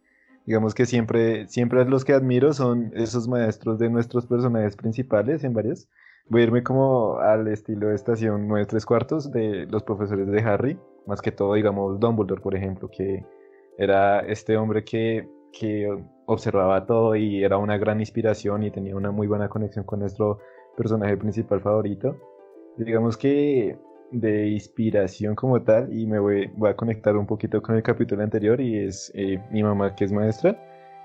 digamos que siempre, siempre los que admiro son esos maestros de nuestros personajes principales en varios. Voy a irme como al estilo de estación 9 3 cuartos de los profesores de Harry, más que todo digamos Dumbledore por ejemplo, que era este hombre que, que observaba todo y era una gran inspiración y tenía una muy buena conexión con nuestro personaje principal favorito. Digamos que de inspiración como tal, y me voy, voy a conectar un poquito con el capítulo anterior, y es eh, mi mamá que es maestra.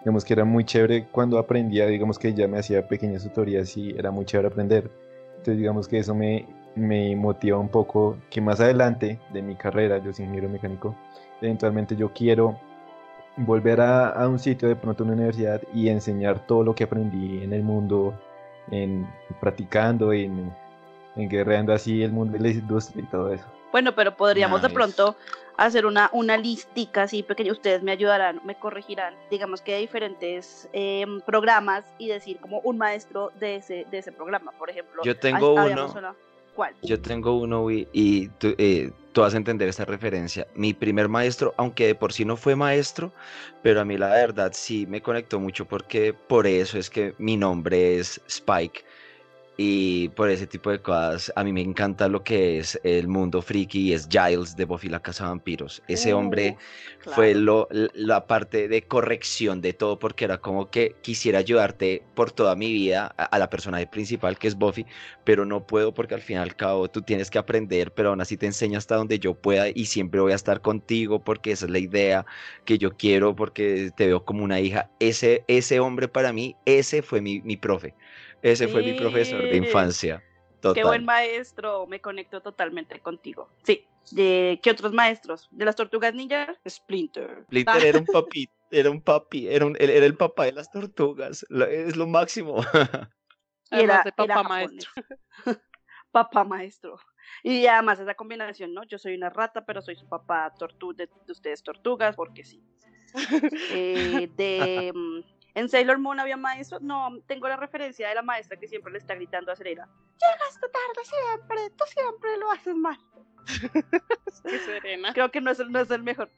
Digamos que era muy chévere cuando aprendía, digamos que ella me hacía pequeñas tutorías y era muy chévere aprender. Entonces digamos que eso me, me motiva un poco que más adelante de mi carrera, yo soy ingeniero mecánico, eventualmente yo quiero volver a, a, un sitio, de pronto una universidad, y enseñar todo lo que aprendí en el mundo, en practicando, en, guerreando así el mundo de la industria y todo eso. Bueno, pero podríamos de pronto hacer una, una listica así pequeña. Ustedes me ayudarán, me corregirán. Digamos que hay diferentes em, programas y decir como un maestro de ese, de ese programa, por ejemplo. Yo tengo uno. una- ¿Cuál? Yo tengo uno y, y tú, eh, tú vas a entender esta referencia. Mi primer maestro, aunque de por sí no fue maestro, pero a mí la verdad sí me conectó mucho porque por eso es que mi nombre es Spike. Y por ese tipo de cosas, a mí me encanta lo que es el mundo friki y es Giles de Buffy la Casa de Vampiros. Ese hombre Uh, fue lo, la parte de corrección de todo, porque era como que quisiera ayudarte por toda mi vida a, a la personaje principal que es Buffy, pero no puedo porque al fin y al cabo tú tienes que aprender, pero aún así te enseño hasta donde yo pueda y siempre voy a estar contigo porque esa es la idea que yo quiero, porque te veo como una hija. Ese, ese hombre para mí, ese fue mi, mi profe, ese fue mi profesor de infancia. Total. Qué buen maestro, me conecto totalmente contigo. Sí. ¿De qué otros maestros? ¿De las tortugas ninja? Splinter. Splinter era un papi, era un papi, era, un- él era el papá de las tortugas, es lo máximo. Y era, de papá era maestro. papá maestro. Y además esa combinación, ¿no? Yo soy una rata, pero soy su papá tortu de, de ustedes tortugas, porque sí. Eh, de, mm, en Sailor Moon había maestros. No, tengo la referencia de la maestra que siempre le está gritando a Serena. Llegaste tarde siempre, tú siempre lo haces mal. Qué serena. Creo que no es el, no es el mejor.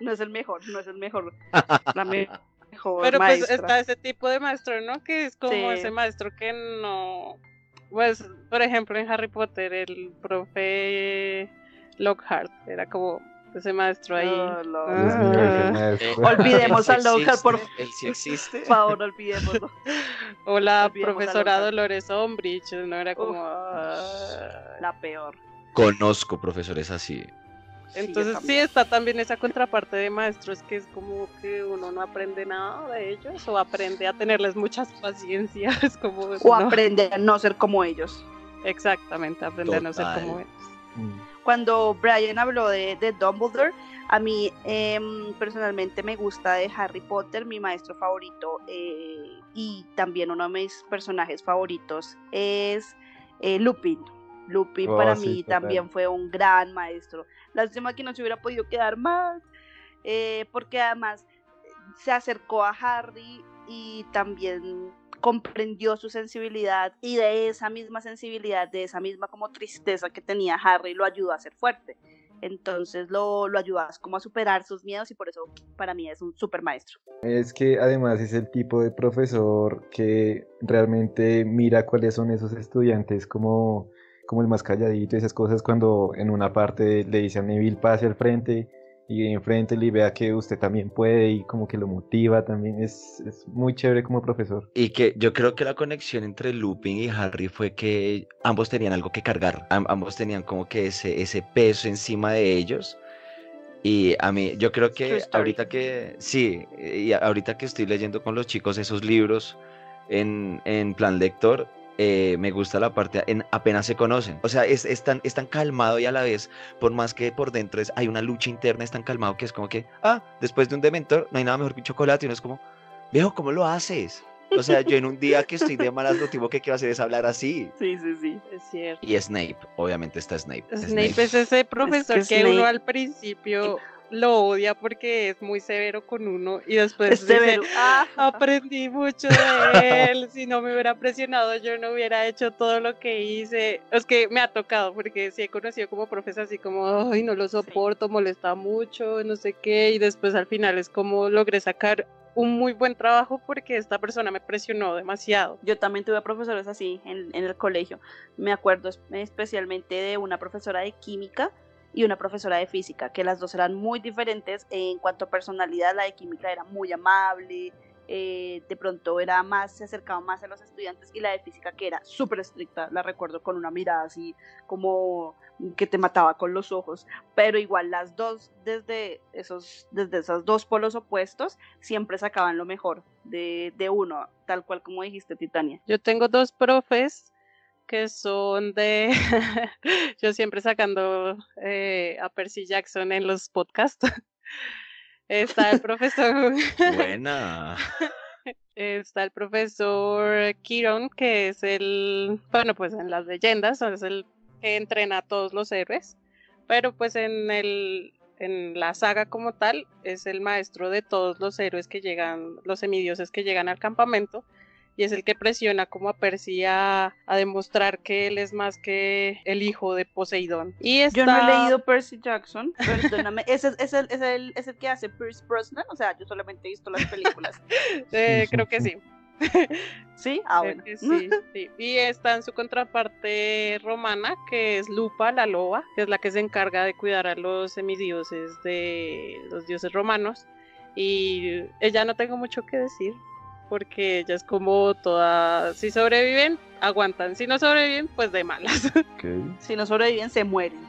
No es el mejor, no es el mejor. La me- mejor Pero pues está ese tipo de maestro, ¿no? Que es como Sí. ese maestro que no. Pues, por ejemplo, en Harry Potter, el profe Lockhart era como ese maestro ahí. No, no, Ah. Maestro. Olvidemos Él a sí Lockhart, por sí existe. Por favor, olvidémoslo. O la Olvidemos profesora. Dolores Umbridge, ¿no? Era como. Ah. La peor. Conozco profesores así. Entonces sí está también esa contraparte de maestros que es como que uno no aprende nada de ellos o aprende a tenerles muchas paciencias como O no, aprende a no ser como ellos. exactamente aprender a no ser como ellos. Mm. Cuando Brian habló de, de Dumbledore, a mí em, personalmente me gusta de Harry Potter, mi maestro favorito eh, y también uno de mis personajes favoritos es eh, Lupin. Lupin Oh, para sí, mí total. también fue un gran maestro. Lástima que no se hubiera podido quedar más, eh, porque además se acercó a Harry y también comprendió su sensibilidad y de esa misma sensibilidad, de esa misma como tristeza que tenía Harry, lo ayudó a ser fuerte. Entonces lo, lo ayudó a- como a superar sus miedos y por eso para mí es un super maestro. Es que además es el tipo de profesor que realmente mira cuáles son esos estudiantes como, como el más calladito y esas cosas cuando en una parte le dice a Neville pase al frente y enfrente le vea que usted también puede y como que lo motiva también. Es, es muy chévere como profesor. Y que yo creo que la conexión entre Lupin y Harry fue que ambos tenían algo que cargar. Am- ambos tenían como que ese, ese peso encima de ellos. Y a mí, yo creo que ahorita que, sí, y ahorita que estoy leyendo con los chicos esos libros en, en plan lector, eh, me gusta la parte en apenas se conocen. O sea, es, es tan, es tan calmado y a la vez, por más que por dentro es, hay una lucha interna, es tan calmado que es como que, ah, después de un dementor, no hay nada mejor que un chocolate. Y uno es como, viejo, ¿cómo lo haces? O sea, yo en un día que estoy de malas, lo último que quiero hacer es hablar así. Sí, sí, sí. Es cierto. Y Snape, obviamente está Snape. Snape es ese profesor que, Snape- uno al principio lo odia porque es muy severo con uno y después Es dice. Ah, aprendí mucho de él, si no me hubiera presionado yo no hubiera hecho todo lo que hice. Es que me ha tocado porque sí he conocido como profesor así como, ay, no lo soporto, molesta mucho, no sé qué, y después al final es como logré sacar un muy buen trabajo porque esta persona me presionó demasiado. Yo también tuve profesores así en, en el colegio. Me acuerdo es- especialmente de una profesora de química y una profesora de física, que las dos eran muy diferentes en cuanto a personalidad. La de química era muy amable, eh, de pronto era más, se acercaba más a los estudiantes y la de física que era súper estricta, la recuerdo con una mirada así como que te mataba con los ojos, pero igual las dos desde esos, desde esos dos polos opuestos siempre sacaban lo mejor de, de uno, tal cual como dijiste Titania. Yo tengo dos profes que son de, yo siempre sacando eh, a Percy Jackson en los podcasts. Está el profesor, Buena. Está el profesor Kiron, que es el, bueno, pues en las leyendas, es el que entrena a todos los héroes, pero pues en el, en la saga como tal, es el maestro de todos los héroes que llegan, los semidioses que llegan al campamento, y es el que presiona como a Percy a, demostrar que él es más que el hijo de Poseidón. Y Yo no he leído Percy Jackson, perdóname, ¿Es, el, es, el, es el que hace Percy Brosnan, o sea, yo solamente he visto las películas. Eh, creo que sí. ¿Sí? Ah, bueno. Sí, sí. Y está en su contraparte romana, que es Lupa, la loba, que es la que se encarga de cuidar a los semidioses de los dioses romanos. Y ella no tengo mucho que decir, porque ella es como toda, si sobreviven, aguantan, si no sobreviven, pues de malas. Si no sobreviven, se mueren.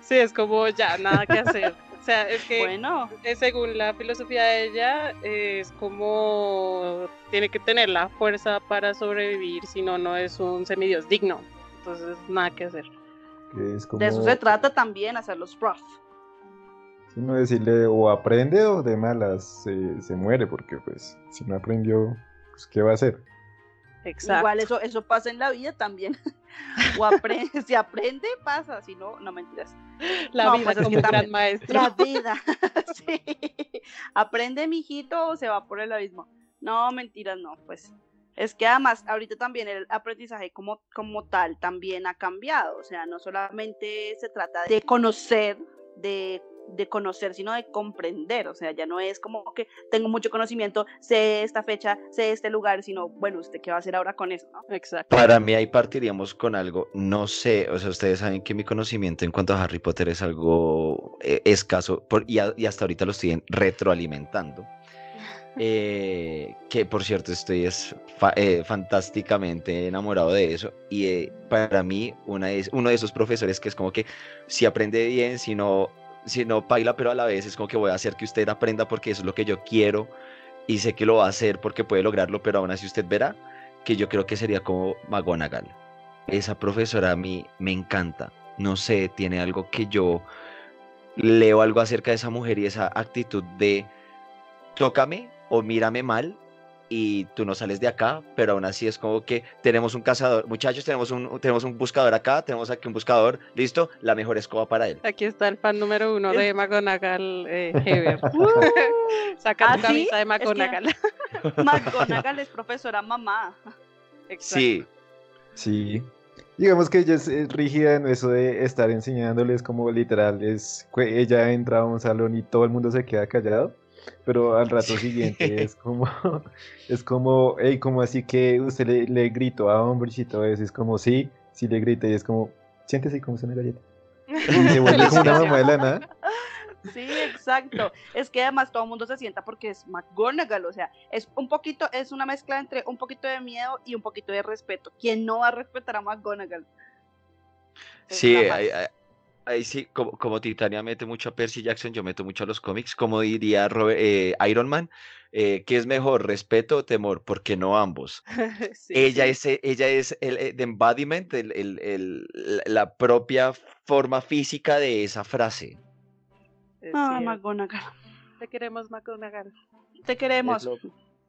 Sí, es como ya, nada que hacer. O sea, es que bueno. según la filosofía de ella, es como tiene que tener la fuerza para sobrevivir, si no, no es un semidios digno. Entonces, nada que hacer. De eso se trata también, hacer los prof no decirle o aprende o de malas se, muere, porque pues si no aprendió, pues ¿qué va a hacer? Exacto. Igual eso, eso pasa en la vida también. o aprende, si aprende, pasa, si no, no mentiras. La vida pues, como gran maestro. La vida, sí. Aprende, mijito, o se va por el abismo. No, mentiras, no, pues. Es que además, ahorita también el aprendizaje como, como tal también ha cambiado. O sea, no solamente se trata de conocer, de de conocer, sino de comprender. O sea, ya no es como que tengo mucho conocimiento, sé esta fecha, sé este lugar, sino, bueno, ¿usted qué va a hacer ahora con eso? Exacto. Para mí ahí partiríamos con algo, no sé, o sea, ustedes saben que mi conocimiento en cuanto a Harry Potter es algo eh, escaso por, y, hasta ahorita lo estoy retroalimentando. Eh, que por cierto estoy es eh, fantásticamente enamorado de eso y para mí una es, uno de esos profesores que es como que si aprende bien, si no si no baila, pero a la vez es como que voy a hacer que usted aprenda porque eso es lo que yo quiero y sé que lo va a hacer porque puede lograrlo, pero aún así usted verá que yo creo que sería como McGonagall. Esa profesora a mí me encanta. No sé, tiene algo que yo leo algo acerca de esa mujer y esa actitud de tócame o mírame mal y tú no sales de acá, pero aún así es como que tenemos un cazador, muchachos, tenemos un, tenemos un buscador acá, tenemos aquí un buscador, listo, la mejor escoba para él. Aquí está el fan número uno de McGonagall eh, Heber. Saca tu ¿Ah, camisa de McGonagall. Es McGonagall es profesora mamá. Exacto. Sí. Sí. Digamos que ella es, rígida en eso de estar enseñándoles como literal, es ella entra a un salón y todo el mundo se queda callado pero al rato siguiente es como, es como, hey, como así que usted le, le grito a hombres y todo eso, es como, sí, sí le grita y es como, siéntese como una galleta. Y se vuelve como una mamá de la nada. Sí, exacto. Es que además todo el mundo se sienta porque es McGonagall, o sea, es un poquito, es una mezcla entre un poquito de miedo y un poquito de respeto. ¿Quién no va a respetar a McGonagall? sí, hay, Ahí sí, como, como, Titania mete mucho a Percy Jackson, yo meto mucho a los cómics, como diría eh, Iron Man, eh, ¿qué es mejor, respeto o temor? Porque no ambos. ella, Es, eh, ella es el, embodiment, el, la propia forma física de esa frase. Ah, McGonagall. Te queremos, McGonagall. Te queremos.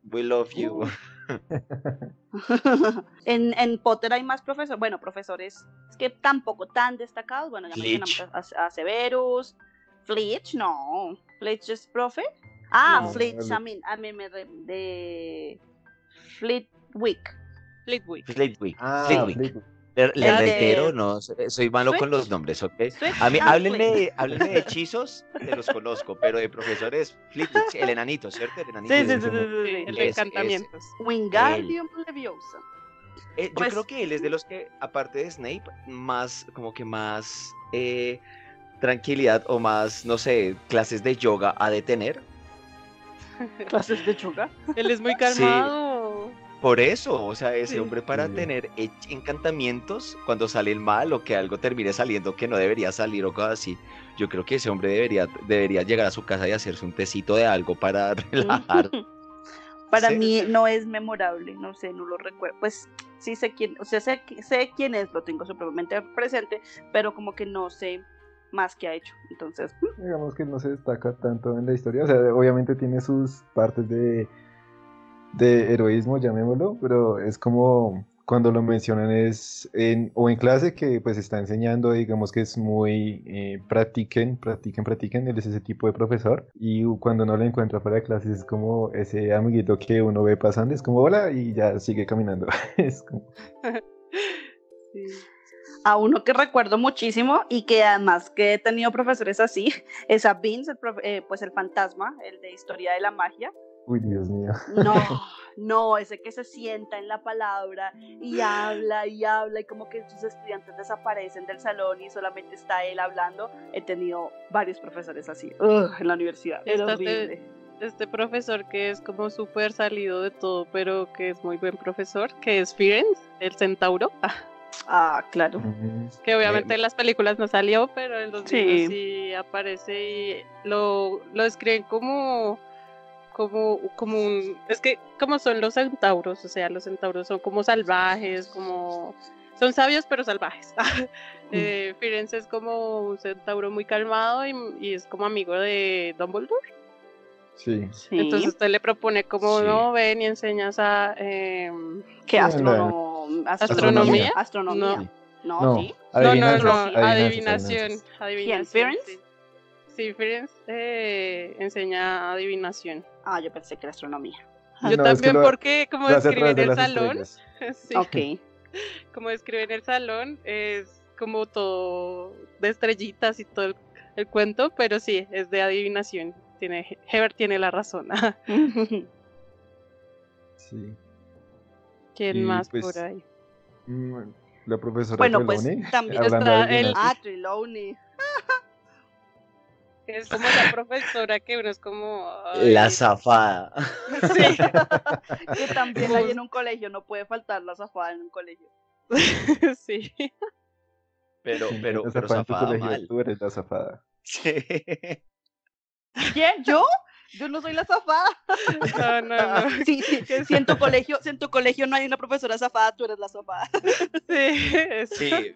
We love you. Uh. en, en, Potter hay más profesores, bueno, profesores es que tampoco tan destacados. Bueno, ya mencionamos a, Severus. Flitch, no. Flitch es profe. Ah, Flitch, a mí, a mí me de Flitwick. Flitwick. Flitwick. Ah, Flitwick. Le, reitero, no, soy malo con los nombres, ¿ok? A mí, háblenme, háblenme, de hechizos, te los conozco, pero de profesores, Flitwick, el enanito, ¿cierto? El enanito. Sí, sí, sí, sí, el de encantamientos. Wingardium Leviosa. Eh, yo pues creo que él es de los que, aparte de Snape, más, como que más eh, tranquilidad o más, no sé, clases de yoga a de tener. ¿Clases de yoga? Él es muy calmado. Por eso, o sea, ese hombre para tener encantamientos cuando sale el mal o que algo termine saliendo que no debería salir o cosas así, yo creo que ese hombre debería, debería llegar a su casa y hacerse un tecito de algo para relajar. para mí no es memorable, no sé, no lo recuerdo. Pues sí sé quién, o sea, sé, sé quién es, lo tengo supremamente presente, pero como que no sé más que ha hecho. Entonces, digamos que no se destaca tanto en la historia, o sea, obviamente tiene sus partes de de heroísmo, llamémoslo, pero es como cuando lo mencionan es en, o en clase que pues está enseñando, digamos que es muy eh, practiquen, practiquen, practiquen, él es ese tipo de profesor y cuando no lo encuentra fuera de clases es como ese amiguito que uno ve pasando, es como hola y ya sigue caminando. A uno que recuerdo muchísimo y que además que he tenido profesores así, es a Vince, el eh, pues el fantasma, el de historia de la magia. Uy, Dios mío. No, no, ese que se sienta en la palabra y habla y habla y como que sus estudiantes desaparecen del salón y solamente está él hablando. He tenido varios profesores así en la universidad. Es horrible. Este, profesor que es como súper salido de todo, pero que es muy buen profesor, que es Firenze, el centauro. Ah, claro. Que obviamente en las películas no salió, pero en los sí. sí aparece y lo, lo describen como como, como un... Es que como son los centauros, o sea, los centauros son como salvajes, como... Son sabios pero salvajes. eh, Firenze es como un centauro muy calmado y, es como amigo de Dumbledore. Sí. Entonces usted le propone como no ven y enseñas a... Eh, ¿Qué astronomía? Astronomía. Astronomía. No, ¿sí? no, no, no, adivinación. Adivinación. Firenze? Sí, Firenze eh, enseña adivinación. Ah, yo pensé que era astronomía. Yo también, porque como describe en el salón, sí, ok. Como describe en el salón, es como todo de estrellitas y todo el, cuento, pero sí, es de adivinación. Tiene, Heber tiene la razón. sí. ¿Quién más por pues, ahí? Mm, la profesora Bueno, pues también está el... Ah, Trelawney. Es como la profesora que uno es como... La zafada. Sí. que también hay en un colegio, no puede faltar la zafada en un colegio. sí. Pero, pero, pero zafada colegio, mal. Tú eres la zafada. Sí. ¿Quién? ¿Yo? Yo no soy la zafada. No, no, no. Sí, sí. Si en tu colegio, si en tu colegio no hay una profesora zafada, tú eres la zafada. Sí. Sí.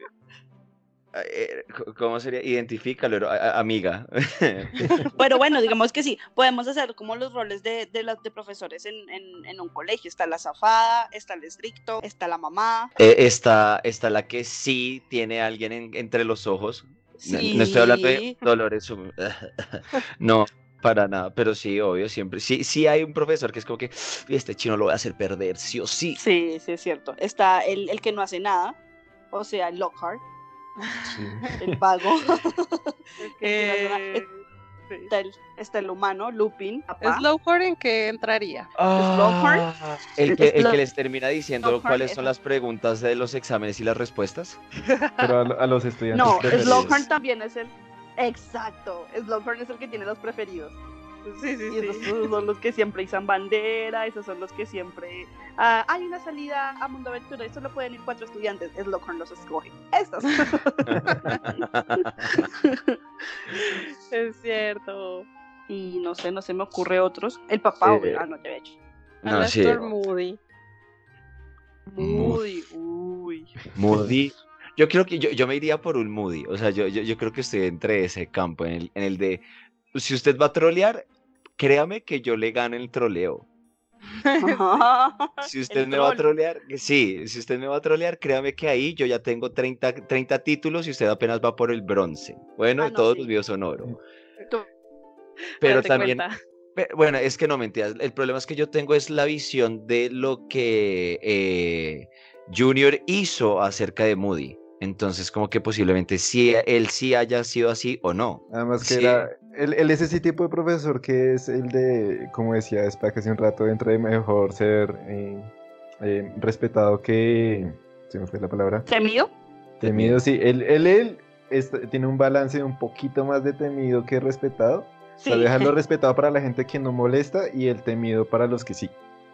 Eh, ¿Cómo sería? Identifícalo, amiga. Pero bueno, digamos que sí, podemos hacer como los roles de, de, de profesores en, en, en, un colegio. Está la zafada, está el estricto, está la mamá. Eh, está, está la que sí tiene a alguien en, entre los ojos. Sí. No, no estoy hablando de Dolores. no, para nada, pero sí, obvio, siempre. Sí, sí hay un profesor que es como que este chino lo voy a hacer perder, sí o sí. Sí, sí, es cierto. Está el, el que no hace nada, o sea, Lockhart. Sí. el vago. Eh, sí. está, el, está el humano, Lupin. papá. ¿Slowhorn en qué entraría? Slowhorn. El que, el que les termina diciendo Slowhorn, cuáles son las preguntas de los exámenes y las respuestas. Pero a, a los estudiantes No, preferidos. Slowhorn también es el. Exacto. Slowhorn es el que tiene los preferidos. Sí, sí, Y esos sí. son los que siempre izan bandera, esos son los que siempre... ah, hay una salida a Mundo Aventura y solo pueden ir cuatro estudiantes. Slowhorn los escoge. Estos. Es cierto. y no sé, no se me ocurre otros. El papá, obvio. Ah, no te había hecho. No, sí. Moody. Uy, uy. Moody. Yo creo que yo, yo me iría por un Moody. O sea, yo, yo, yo creo que estoy entre ese campo, en el, en el de, si usted va a trolear, créame que yo le gano el troleo. Si usted El me va a trolear, sí, si usted me va a trolear, créame que ahí yo ya tengo 30, 30 títulos y usted apenas va por el bronce. Bueno, Ah, no, todos sí. los videos son oro. Tú- Pero Date también, cuenta. Bueno, es que no mentiras. El problema es que yo tengo es la visión de lo que eh, Junior hizo acerca de Moody. Entonces, como que posiblemente sí, él sí haya sido así o no. Además que Sí. era, él, él es ese tipo de profesor que es el de, como decía Spack hace un rato, entre mejor ser eh, eh, respetado que, se me fue la palabra, ¿Temido? temido, sí, él, él, él tiene un balance un poquito más de temido que respetado, Sí. o sea, dejarlo respetado para la gente que no molesta y el temido para los que sí.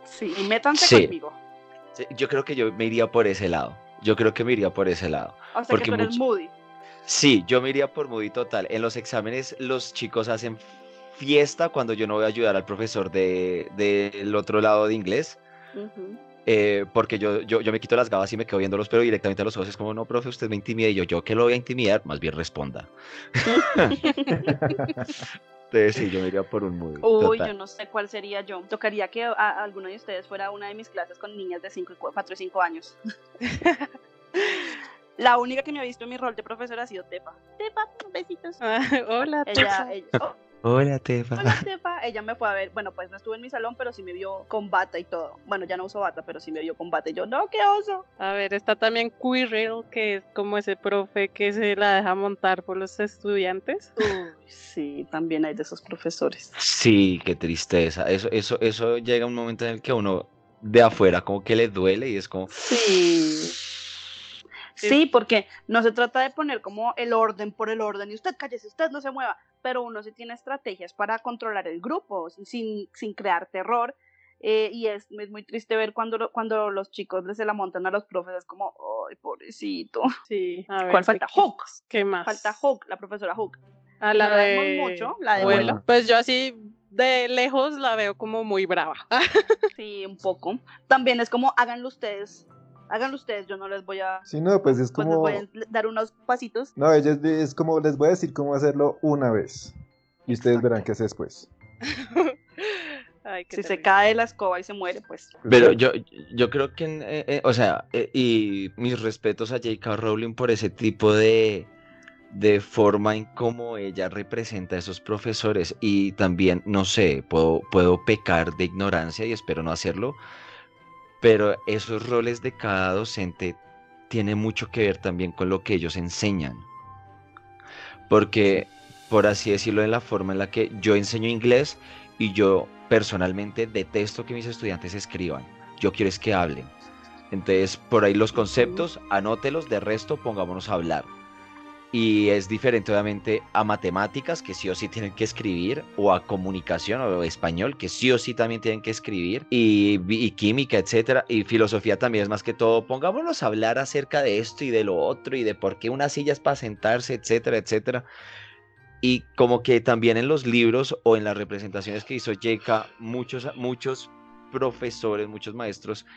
Sí, y métanse Sí. conmigo. Sí, Yo creo que yo me iría por ese lado. Yo creo que me iría por ese lado. O sea Porque que tú eres mucho- Moody. Sí, yo me iría por Moody total. En los exámenes los chicos hacen fiesta cuando yo no voy a ayudar al profesor de- del otro lado de inglés. Ujú. eh, porque yo, yo, yo me quito las gafas y me quedo viéndolos, pero directamente a los ojos es como, no, profe, usted me intimida. Y yo, yo que lo voy a intimidar, más bien responda. Entonces sí, yo me iría por un movie. Uy, total. yo no sé cuál sería yo. Tocaría que a, a alguno de ustedes fuera a una de mis clases con niñas de 5 y 4 y 5 años. La única que me ha visto en mi rol de profesora ha sido Tepa. Tepa, besitos. Ah, Hola, Ella, Tefa. ella, oh, Hola, Tefa. hola Tepa. Ella me fue a ver, bueno, pues no estuvo en mi salón, pero sí me vio con bata y todo. Bueno, ya no uso bata, pero sí me vio con bata y yo, no, qué oso. A ver, está también Quirrell, que es como ese profe que se la deja montar por los estudiantes. Uy, sí, también hay de esos profesores. Sí, qué tristeza. Eso, eso, eso llega un momento en el que a uno de afuera como que le duele y es como, Sí. Sí, porque no se trata de poner como el orden por el orden y usted cállese, usted no se mueva, pero uno sí tiene estrategias para controlar el grupo sin, sin crear terror. eh, y es, es muy triste ver cuando, cuando los chicos les se la montan a los profes, es como, ay, pobrecito. Sí. A ver, ¿Cuál ¿de falta? qué- Hook. ¿Qué más? Falta Hook, la profesora Hook. A la la vemos de mucho, la de vuelo. Pues yo así de lejos la veo como muy brava. Sí, un poco. También es como, háganlo ustedes, háganlo ustedes, yo no les voy a, Sí, no, pues es pues les como... voy a dar unos pasitos. No, ella es, como, les voy a decir cómo hacerlo una vez. Y ustedes Exacto. verán qué hace después. Ay, qué Si se cae la escoba y se muere, pues Pero yo, yo creo que, eh, eh, o sea, eh, y mis respetos a J.K. Rowling por ese tipo de, de forma en cómo ella representa a esos profesores. Y también, no sé, puedo, puedo pecar de ignorancia y espero no hacerlo, pero esos roles de cada docente tiene mucho que ver también con lo que ellos enseñan. Porque, por así decirlo, en la forma en la que yo enseño inglés y yo personalmente detesto que mis estudiantes escriban. Yo quiero es que hablen. Entonces, por ahí los conceptos, anótelos, de resto pongámonos a hablar. Y es diferente obviamente a matemáticas, que sí o sí tienen que escribir, o a comunicación o español, que sí o sí también tienen que escribir, y, y química, etcétera, y filosofía también es más que todo, pongámonos a hablar acerca de esto y de lo otro, y de por qué una silla es para sentarse, etcétera, etcétera. Y como que también en los libros o en las representaciones que hizo J.K., muchos, muchos profesores, muchos maestros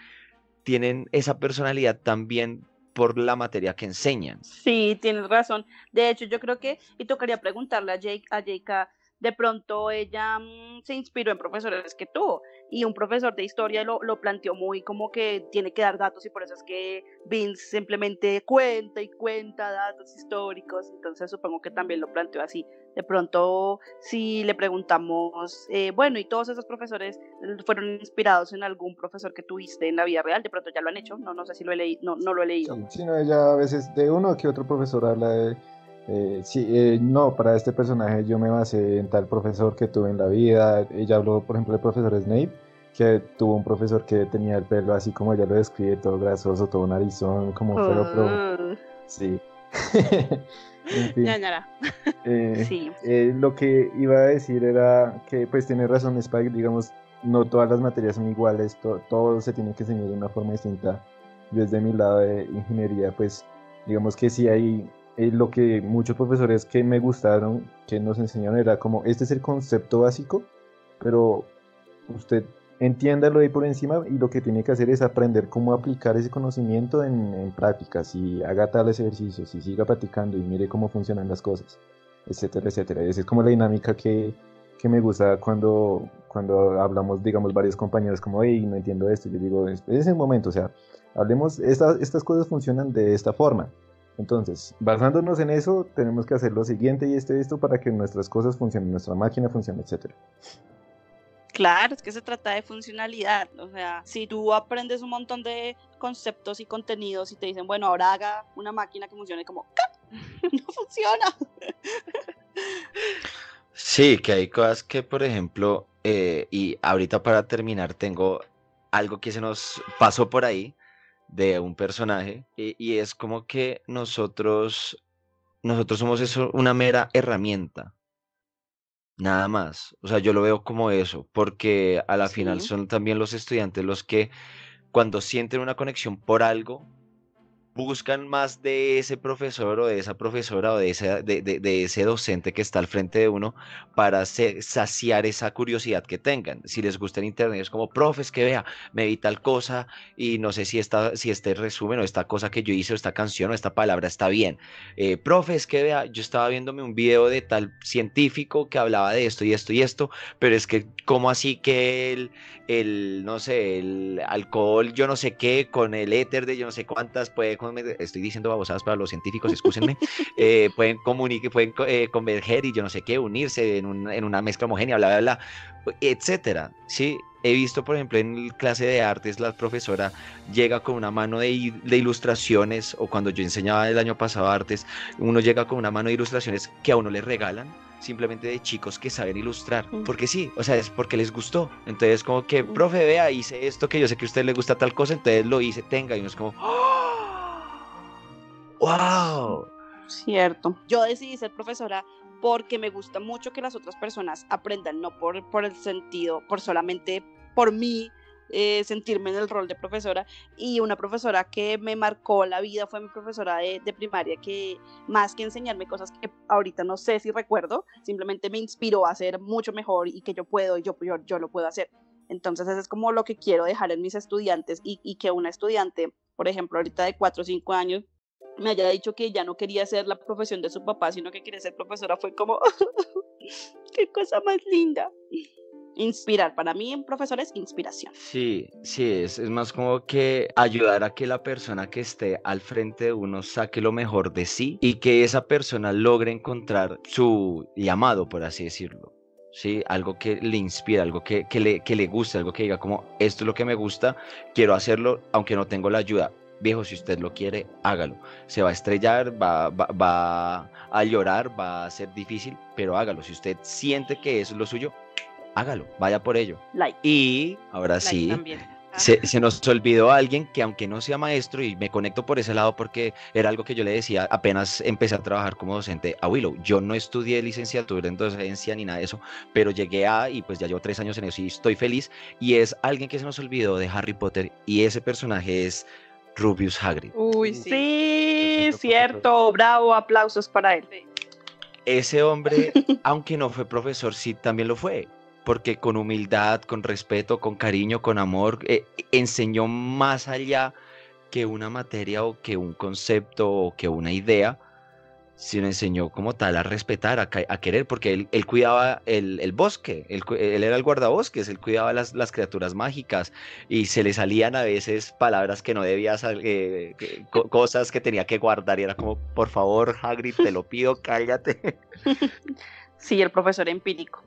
tienen esa personalidad también por la materia que enseñan. sí, tienes razón. De hecho, yo creo que, y tocaría preguntarle a Jake, a Jake, de pronto ella mm, se inspiró en profesores que tuvo y un profesor de historia lo, lo planteó muy como que tiene que dar datos y por eso es que Vince simplemente cuenta y cuenta datos históricos, entonces supongo que también lo planteó así. De pronto, si le preguntamos, eh, bueno, y todos esos profesores fueron inspirados en algún profesor que tuviste en la vida real, de pronto ya lo han hecho, no, no sé si lo he leído, no, no lo he leído. Sí, sí, no, ella a veces de uno que otro profesor habla de, eh, sí, eh, no, para este personaje yo me basé en tal profesor que tuve en la vida. Ella habló, por ejemplo, del profesor Snape, que tuvo un profesor que tenía el pelo así como ella lo describe, todo grasoso, todo narizón, como feo, pero Ah, sí. En fin, Ñañara. eh, sí. lo que iba a decir era que pues tiene razón Spike, digamos, no todas las materias son iguales, to- todo se tiene que enseñar de una forma distinta. Desde mi lado de ingeniería, pues digamos que sí hay eh, lo que muchos profesores que me gustaron, que nos enseñaron era como, este es el concepto básico, pero usted entiéndalo ahí por encima y lo que tiene que hacer es aprender cómo aplicar ese conocimiento en, en prácticas y haga tales ejercicios y siga practicando y mire cómo funcionan las cosas, etcétera, etcétera. Esa es como la dinámica que, que me gusta cuando, cuando hablamos, digamos, varios compañeros como, hey, no entiendo esto. Yo digo, es un momento, o sea, hablemos, esta- estas cosas funcionan de esta forma. Entonces, basándonos en eso, tenemos que hacer lo siguiente y esto y esto para que nuestras cosas funcionen, nuestra máquina funcione, etcétera. Claro, es que se trata de funcionalidad. O sea, si tú aprendes un montón de conceptos y contenidos y te dicen, bueno, ahora haga una máquina que funcione como, ¡cap! no funciona. Sí, que hay cosas que, por ejemplo, eh, y ahorita para terminar tengo algo que se nos pasó por ahí de un personaje y, y es como que nosotros, nosotros somos eso, una mera herramienta, nada más. O sea, yo lo veo como eso, porque a la final son también los estudiantes los que cuando sienten una conexión por algo, buscan más de ese profesor o de esa profesora o de ese, de, de- de ese docente que está al frente de uno para saciar esa curiosidad que tengan. Si les gusta el internet, es como, profes, que vea, me vi tal cosa y no sé si, esta, si este resumen o esta cosa que yo hice o esta canción o esta palabra está bien. Eh, profes, que vea, yo estaba viéndome un video de tal científico que hablaba de esto y esto y esto, pero es que, ¿cómo así que el, el, no sé, el alcohol, yo no sé qué, con el éter de yo no sé cuántas, puede, con- estoy diciendo babosadas para los científicos, excúsenme, eh, pueden comunicar, pueden eh, converger y yo no sé qué, unirse en, un- en una mezcla homogénea, bla, bla, bla, etcétera, ¿sí? He visto, por ejemplo, en clase de artes, la profesora llega con una mano de, de ilustraciones, o cuando yo enseñaba el año pasado artes, uno llega con una mano de ilustraciones que a uno le regalan, simplemente de chicos que saben ilustrar, Mm. porque sí, o sea, es porque les gustó. Entonces, como que, Mm. profe, vea, hice esto que yo sé que a usted le gusta tal cosa, entonces lo hice, tenga, y uno es como, ¡wow! Cierto. Yo decidí ser profesora porque me gusta mucho que las otras personas aprendan, no por, por el sentido, por solamente por mí eh, sentirme en el rol de profesora. Y una profesora que me marcó la vida fue mi profesora de, de primaria, que más que enseñarme cosas que ahorita no sé si recuerdo, simplemente me inspiró a ser mucho mejor y que yo puedo, y yo, yo, yo lo puedo hacer. Entonces, eso es como lo que quiero dejar en mis estudiantes y, y que una estudiante, por ejemplo, ahorita de 4 o 5 años, me haya dicho que ya no quería hacer la profesión de su papá, sino que quería ser profesora, fue como, qué cosa más linda. Inspirar, para mí un profesor es inspiración. Sí, sí, es, es más como que ayudar a que la persona que esté al frente de uno saque lo mejor de sí y que esa persona logre encontrar su llamado, por así decirlo. Sí, algo que le inspira, algo que, que le, que le guste, algo que diga como, esto es lo que me gusta, quiero hacerlo, aunque no tengo la ayuda. Viejo, si usted lo quiere, hágalo. Se va a estrellar, va, va, va a llorar, va a ser difícil, pero hágalo. Si usted siente que eso es lo suyo, hágalo, vaya por ello. Like. Y ahora Like sí, también. Se, se nos olvidó alguien que aunque no sea maestro, y me conecto por ese lado porque era algo que yo le decía apenas empecé a trabajar como docente a Willow. Yo no estudié licenciatura en docencia ni nada de eso, pero llegué a, y pues ya llevo tres años en eso y estoy feliz, y es alguien que se nos olvidó de Harry Potter, y ese personaje es Rubius Hagrid. Uy, sí. Cierto, bravo, aplausos para él. Ese hombre, aunque no fue profesor, sí también lo fue, porque con humildad, con respeto, con cariño, con amor, eh, enseñó más allá que una materia o que un concepto o que una idea, sino enseñó como tal a respetar, a, a querer, porque él, él cuidaba el, el bosque, él, él era el guardabosques, él cuidaba las, las criaturas mágicas y se le salían a veces palabras que no debía, eh, co- cosas que tenía que guardar y era como, por favor, Hagrid, te lo pido, cállate. Sí, el profesor empírico.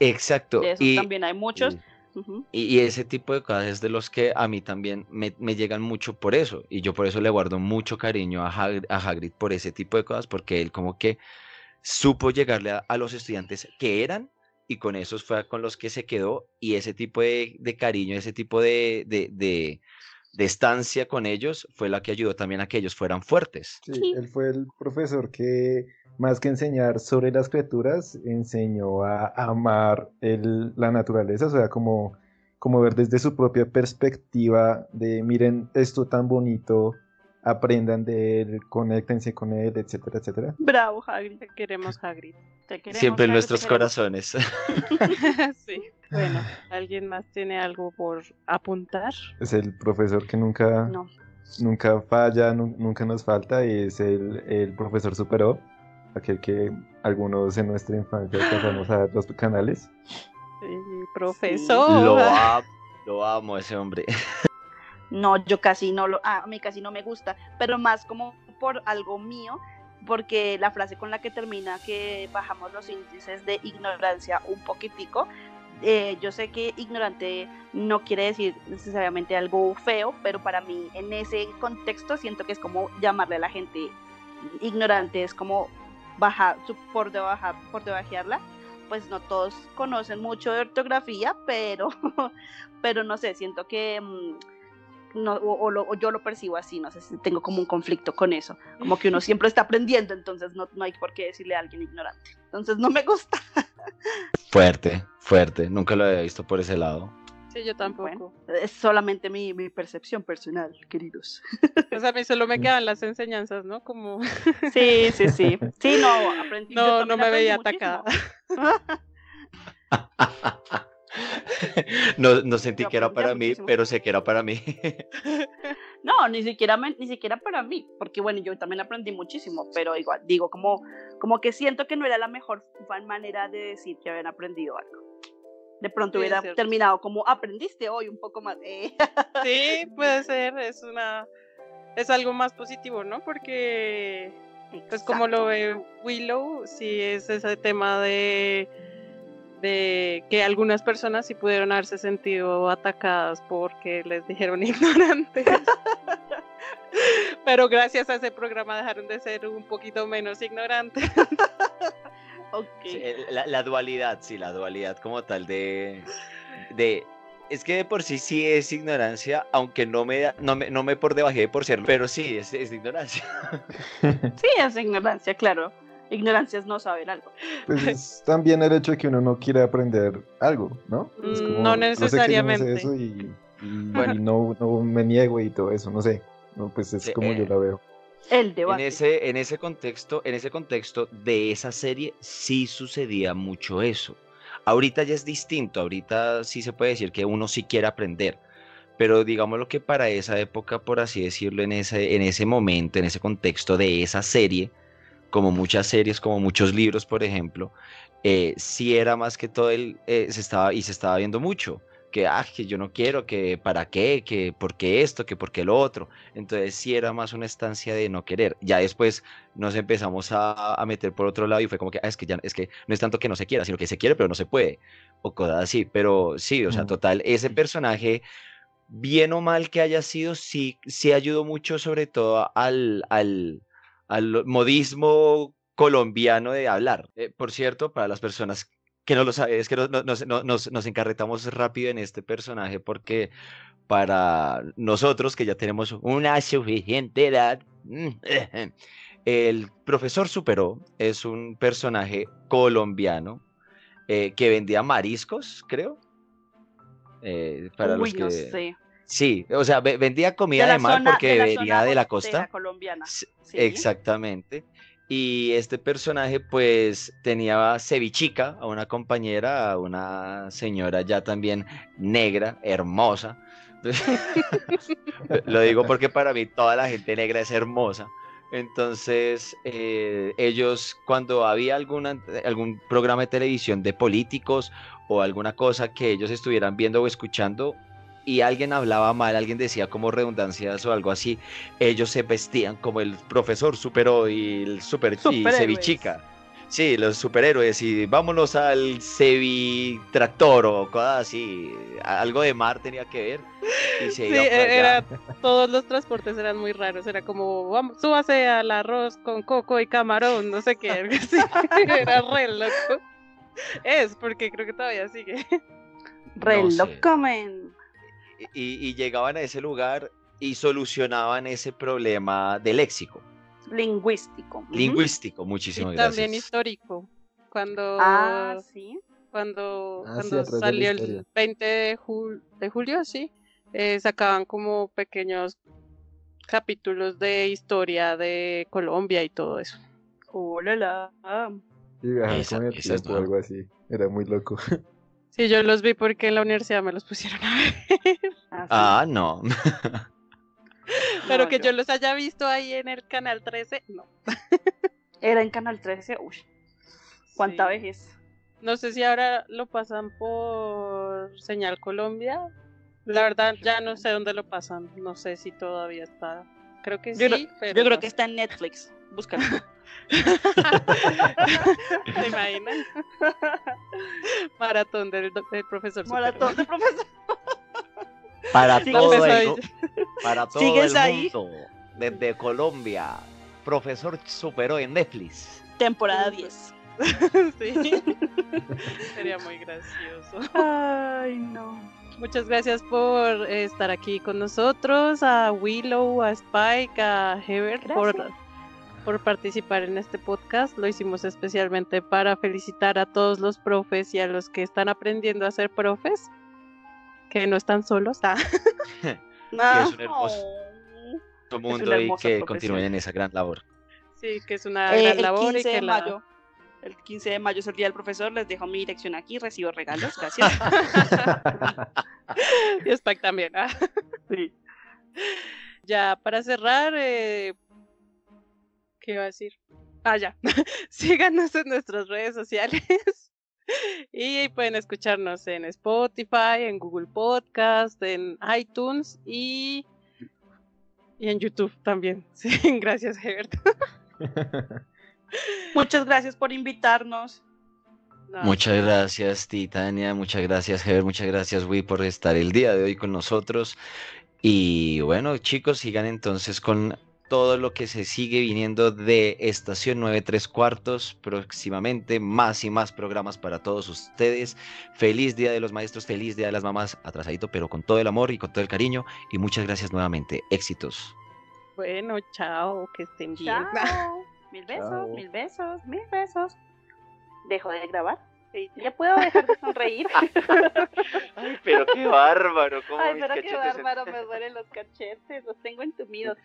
Exacto. De y, también hay muchos. Y- Ujú. y- y ese tipo de cosas es de los que a mí también me, me llegan mucho por eso. Y yo por eso le guardo mucho cariño a Hagrid, a Hagrid por ese tipo de cosas, porque él como que supo llegarle a, a los estudiantes que eran y con esos fue con los que se quedó. Y ese tipo de, de cariño, ese tipo de, de, de- de estancia con ellos fue la que ayudó también a que ellos fueran fuertes. Sí. él fue el profesor que, más que enseñar sobre las criaturas, enseñó a amar el- la naturaleza, o sea, como, como ver desde su propia perspectiva de, miren esto tan bonito, aprendan de él, conéctense con él, etcétera, etcétera. Bravo, Hagrid. Te queremos, Hagrid. Te queremos, Siempre en Hagrid, nuestros queremos. corazones. sí. Bueno, ¿alguien más tiene algo por apuntar? Es el profesor que nunca, No. nunca falla, nu- nunca nos falta, y es el, el profesor Superó, aquel que algunos en nuestra infancia pasamos a los canales. Sí, profesor. Lo amo, lo amo ese hombre. No, yo casi no lo, ah, a mí casi no me gusta, pero más como por algo mío, porque la frase con la que termina que bajamos los índices de ignorancia un poquitico, eh, yo sé que ignorante no quiere decir necesariamente algo feo, pero para mí en ese contexto siento que es como llamarle a la gente ignorante, es como bajar, su- por debajar, por debajearla, pues no todos conocen mucho de ortografía, pero, pero no sé, siento que mm, no, o, o lo- o yo lo percibo así, no sé si tengo como un conflicto con eso, como que uno siempre está aprendiendo, entonces no, no hay por qué decirle a alguien ignorante. Entonces no me gusta. Fuerte, fuerte. Nunca lo había visto por ese lado. Sí, yo tampoco. es solamente mi, mi, percepción personal, queridos. Pues a mí solo me quedan las enseñanzas, ¿no? Como... Sí, sí, sí. Sí, no, aprendí. No, no me veía atacada. no, no sentí que era para mí, pero sé que era para mí. no, ni siquiera, ni siquiera para mí, porque bueno, yo también aprendí muchísimo, pero igual, digo, como, como que siento que no era la mejor manera de decir que habían aprendido algo. De pronto hubiera terminado como aprendiste hoy un poco más. Eh. Sí, puede ser, es una es algo más positivo, ¿no? Porque pues como lo ve Willow, sí es ese tema de de que algunas personas sí pudieron haberse sentido atacadas porque les dijeron ignorantes. Pero gracias a ese programa dejaron de ser un poquito menos ignorantes. La, dualidad, sí, la dualidad como tal de, de es que de por sí sí es ignorancia, aunque no me, no me, no me por debajé por serlo, pero sí, es, es ignorancia. sí, es ignorancia, claro. Ignorancia es no saber algo. Pues es también el hecho de que uno no quiere aprender algo, ¿no? Mm, no necesariamente. eso y, no, no, me niego y todo eso, no sé. No, pues es como yo eh, la veo. El debate. En ese, en ese contexto, en ese contexto de esa serie sí sucedía mucho eso. Ahorita ya es distinto, ahorita sí se puede decir que uno sí quiere aprender, pero digamos lo que para esa época, por así decirlo, en ese, en ese momento, en ese contexto de esa serie, como muchas series, como muchos libros, por ejemplo, eh, sí era más que todo el, eh, se estaba, y se estaba viendo mucho que, ah, que yo no quiero, que para qué, que por qué esto, que por qué lo otro. Entonces sí era más una estancia de no querer. Ya después nos empezamos a, meter por otro lado y fue como que, ah, es que ya, es que no es tanto que no se quiera, sino que se quiere, pero no se puede. O cosas así. Pero sí, o sea, total, ese personaje, bien o mal que haya sido, sí, sí ayudó mucho sobre todo al, al, al modismo colombiano de hablar. Eh, por cierto, para las personas que no lo sabe, es que nos, encarretamos rápido en este personaje porque para nosotros que ya tenemos una suficiente edad, mm, el profesor Superó es un personaje colombiano eh, que vendía mariscos, creo. Eh, para los que... Sí, o sea, vendía comida de, mar porque venía de la costa. colombiana. Exactamente. Y este personaje pues tenía cevichica, a una compañera, a una señora ya también negra, hermosa. Lo digo porque para mí toda la gente negra es hermosa. Entonces, eh, ellos cuando había alguna, algún programa de televisión de políticos o alguna cosa que ellos estuvieran viendo o escuchando, y alguien hablaba mal, alguien decía como redundancias o algo así, ellos se vestían como el profesor supero y el super y cevichica. Sí, los superhéroes y vámonos al tractor o cosas así, algo de mar tenía que ver. Y sí, era, todos los transportes eran muy raros, era como, vamos, súbase al arroz con coco y camarón, no sé qué, era re loco. Es, porque creo que todavía sigue. Re loco, men y, llegaban a ese lugar y solucionaban ese problema de léxico. Lingüístico. Lingüístico, muchísimas y También histórico. Cuando, ah, ¿sí? cuando, ah, cuando salió el 20 de, de julio, sí, eh, sacaban como pequeños capítulos de historia de Colombia y todo eso. ¡Hola! Sí, algo así. Era muy loco. Sí, yo los vi porque en la universidad me los pusieron a ver. Ah, ah no. Pero que yo... los haya visto ahí en el canal 13, no. Era en canal 13, uy. ¿Cuánta vejez? No sé si ahora lo pasan por Señal Colombia. La verdad, ya no sé dónde lo pasan. No sé si todavía está. Creo que sí, pero. Yo creo que está en Netflix. Búscalo. ¿Te imaginas? Maratón del, profesor. Maratón del profesor. Para todo el, para todo el mundo, desde Colombia, profesor superó en Netflix. Temporada 10. sí. Sería muy gracioso. Ay, no. Muchas gracias por estar aquí con nosotros, a Willow, a Spike, a Heber, por por participar en este podcast. Lo hicimos especialmente para felicitar a todos los profes y a los que están aprendiendo a ser profes. que no están solos. Ah. que es un hermoso Oh. mundo y que profesión. continúen en esa gran labor. Sí, que es una Eh, gran el labor 15 y que de la... mayo. El 15 de mayo es el día del profesor. Les dejo mi dirección aquí. Recibo regalos. Gracias. y Spike también. ah. Sí. Ya para cerrar, eh, ¿qué iba a decir? Ah, ya. Síganos en nuestras redes sociales. Y pueden escucharnos en Spotify, en Google Podcast, en iTunes y, y en YouTube también. Sí, gracias, Hebert. Muchas gracias por invitarnos. No, Muchas gracias, Titania. Muchas gracias, Heber. Muchas gracias, Wii, por estar el día de hoy con nosotros. Y bueno, chicos, sigan entonces con todo lo que se sigue viniendo de Estación 93 Cuartos. Próximamente, más y más programas para todos ustedes. Feliz Día de los Maestros, feliz Día de las Mamás, atrasadito, pero con todo el amor y con todo el cariño. Y muchas gracias nuevamente. Éxitos. Bueno, chao, que estén bien. Chao. Mil besos, Chao. mil besos, mil besos. Dejo de grabar. Sí, Ya puedo dejar de sonreír. Ay, pero qué bárbaro. Ay, pero qué bárbaro, me duelen los cachetes, los tengo entumidos.